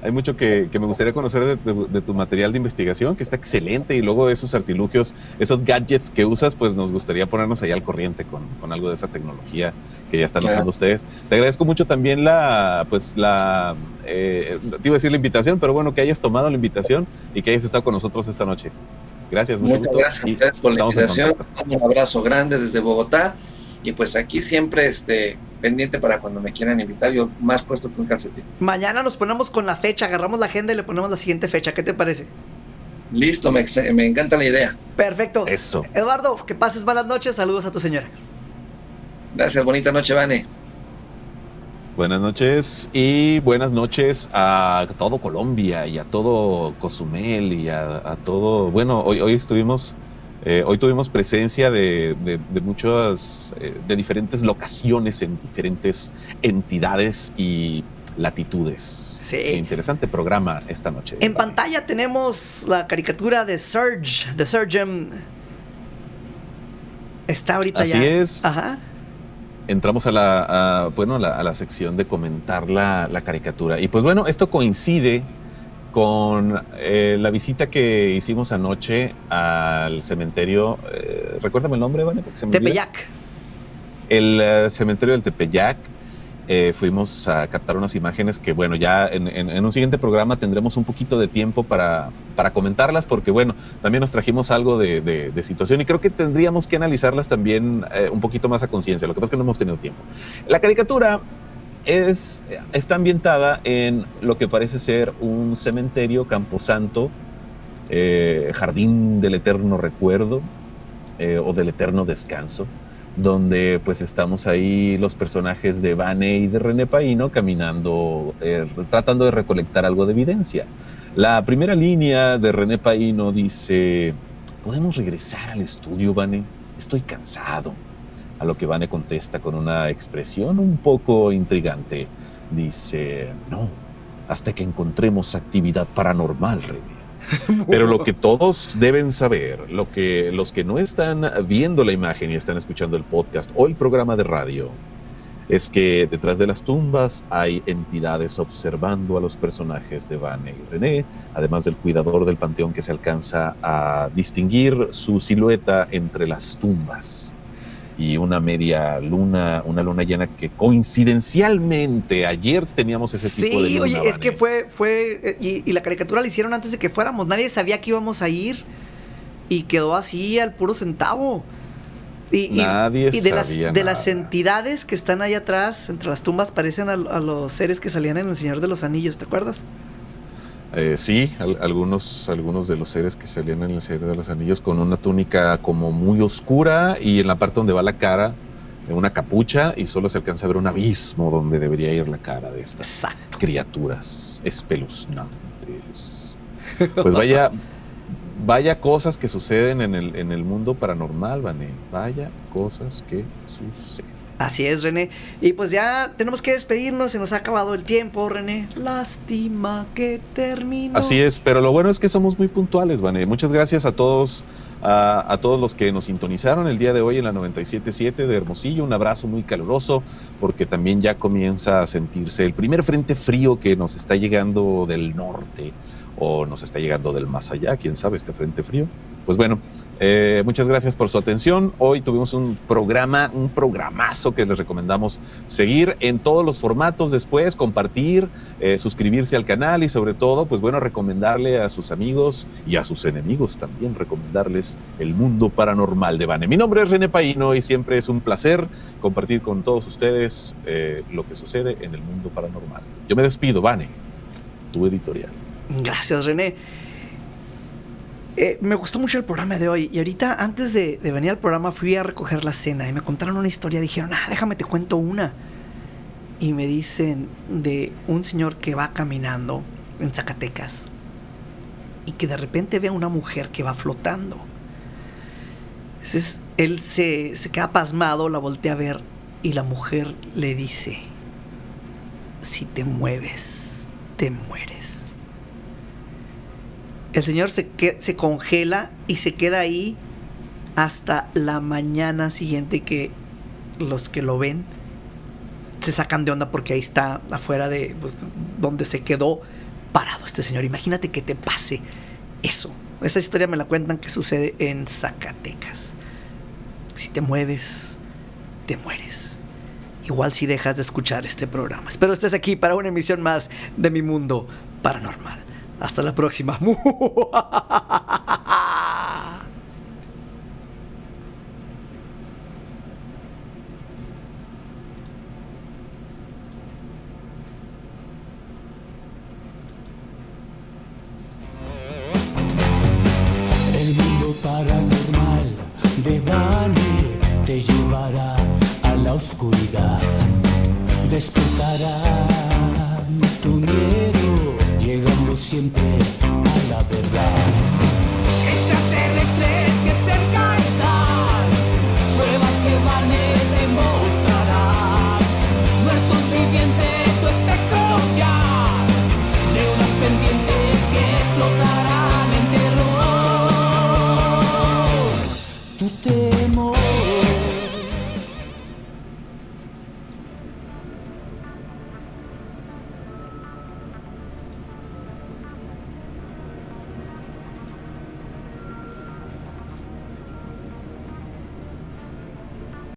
Speaker 3: hay mucho que, que me gustaría conocer de, de- de tu material de investigación, que está excelente, y luego esos artilugios, esos gadgets que usas, pues nos gustaría ponernos ahí al corriente con, con algo de esa tecnología que ya están
Speaker 1: Claro.
Speaker 3: usando ustedes. Te agradezco mucho también la, pues la, eh, te iba a decir la invitación, pero bueno, que hayas tomado la invitación y que hayas estado con nosotros esta noche. Gracias, mucho
Speaker 1: Muchas
Speaker 3: gusto.
Speaker 1: gracias a
Speaker 3: y
Speaker 1: ustedes por la invitación. Un abrazo grande desde Bogotá. Y pues aquí siempre este, pendiente para cuando me quieran invitar. Yo más puesto que un calcetín.
Speaker 2: Mañana nos ponemos con la fecha, agarramos la agenda y le ponemos la siguiente fecha. ¿Qué te parece?
Speaker 1: Listo, me encanta la idea.
Speaker 2: Perfecto.
Speaker 3: Eso.
Speaker 2: Eduardo, que pases buenas noches. Saludos a tu señora.
Speaker 1: Gracias, bonita noche, Vane.
Speaker 3: Buenas noches y buenas noches a todo Colombia y a todo Cozumel y a, a todo. Bueno, hoy, hoy estuvimos, eh, hoy tuvimos presencia de, de- de muchas, eh, de diferentes locaciones en diferentes entidades y latitudes.
Speaker 2: Sí.
Speaker 3: Qué interesante programa esta noche.
Speaker 2: En
Speaker 3: Vale.
Speaker 2: pantalla tenemos la caricatura de Surge, de Surgeon. Está ahorita
Speaker 3: Así
Speaker 2: ya.
Speaker 3: es.
Speaker 2: Ajá.
Speaker 3: Entramos a la, a, bueno, a la, a la sección de comentar la, la caricatura. Y pues bueno, esto coincide con eh, la visita que hicimos anoche al cementerio. eh, recuérdame el nombre, Vane, porque se me olvida.
Speaker 2: Tepeyac.
Speaker 3: El eh, cementerio del Tepeyac. Eh, fuimos a captar unas imágenes que, bueno, ya en, un siguiente programa tendremos un poquito de tiempo para, para comentarlas, porque, bueno, también nos trajimos algo de, situación y creo que tendríamos que analizarlas también eh, un poquito más a conciencia. Lo que pasa es que no hemos tenido tiempo. La caricatura es, está ambientada en lo que parece ser un cementerio, camposanto, eh, jardín del eterno recuerdo o del eterno descanso donde pues estamos ahí los personajes de Vane y de René Paino caminando, eh, tratando de recolectar algo de evidencia. La primera línea de René Paino dice, ¿podemos regresar al estudio, Vane? Estoy cansado. A lo que Vane contesta con una expresión un poco intrigante. Dice, no, hasta que encontremos actividad paranormal, René. <laughs> Pero lo que todos deben saber, lo que los que no están viendo la imagen y están escuchando el podcast o el programa de radio, es que detrás de las tumbas hay entidades observando a los personajes de Vane y René, además del cuidador del panteón que se alcanza a distinguir su silueta entre las tumbas. Y una media luna, una luna llena que coincidencialmente ayer teníamos ese tipo de
Speaker 2: Sí,
Speaker 3: luna.
Speaker 2: oye, es que fue, fue, y, y la caricatura la hicieron antes de que fuéramos. Nadie sabía que íbamos a ir y quedó así al puro centavo. Y,
Speaker 3: Nadie
Speaker 2: y de las,
Speaker 3: sabía
Speaker 2: de las entidades que están ahí atrás, entre las tumbas, parecen a, a los seres que salían en El Señor de los Anillos, ¿te acuerdas?
Speaker 3: Eh, sí, al- algunos, algunos de los seres que salían en el Señor de los Anillos con una túnica como muy oscura y en la parte donde va la cara, eh, una capucha y solo se alcanza a ver un abismo donde debería ir la cara de estas
Speaker 2: Exacto.
Speaker 3: criaturas espeluznantes. Pues vaya, vaya cosas que suceden en el, en el mundo paranormal, Vané. Vaya cosas que suceden.
Speaker 2: Así es, René. Y pues ya tenemos que despedirnos, se nos ha acabado el tiempo, René. Lástima que terminó.
Speaker 3: Así es, pero lo bueno es que somos muy puntuales, Vane. Muchas gracias a todos, a, a todos los que nos sintonizaron el día de hoy en la 97.7 de Hermosillo. Un abrazo muy caluroso, porque también ya comienza a sentirse el primer frente frío que nos está llegando del norte o nos está llegando del más allá, quién sabe, este frente frío. Pues bueno, eh, muchas gracias por su atención. Hoy tuvimos un programa, un programazo que les recomendamos seguir en todos los formatos después, compartir, eh, suscribirse al canal y sobre todo, pues bueno, recomendarle a sus amigos y a sus enemigos también, recomendarles el mundo paranormal de Vane. Mi nombre es René Paino y siempre es un placer compartir con todos ustedes eh, lo que sucede en el mundo paranormal. Yo me despido, Vane, tu editorial.
Speaker 2: Gracias, René. Eh, me gustó mucho el programa de hoy. Y ahorita, antes de, venir al programa, fui a recoger la cena y me contaron una historia. Dijeron, ah, déjame te cuento una. Y me dicen de un señor que va caminando en Zacatecas y que de repente ve a una mujer que va flotando. Entonces él se, se queda pasmado, la voltea a ver y la mujer le dice, si te mueves, te mueres. El señor se, se congela y se queda ahí hasta la mañana siguiente que los que lo ven se sacan de onda porque ahí está afuera de pues, donde se quedó parado este señor. Imagínate que te pase eso. Esa historia me la cuentan que sucede en Zacatecas. Si te mueves, te mueres. Igual si dejas de escuchar este programa. Espero estés aquí para una emisión más de Mi Mundo Paranormal. Hasta la próxima. <laughs>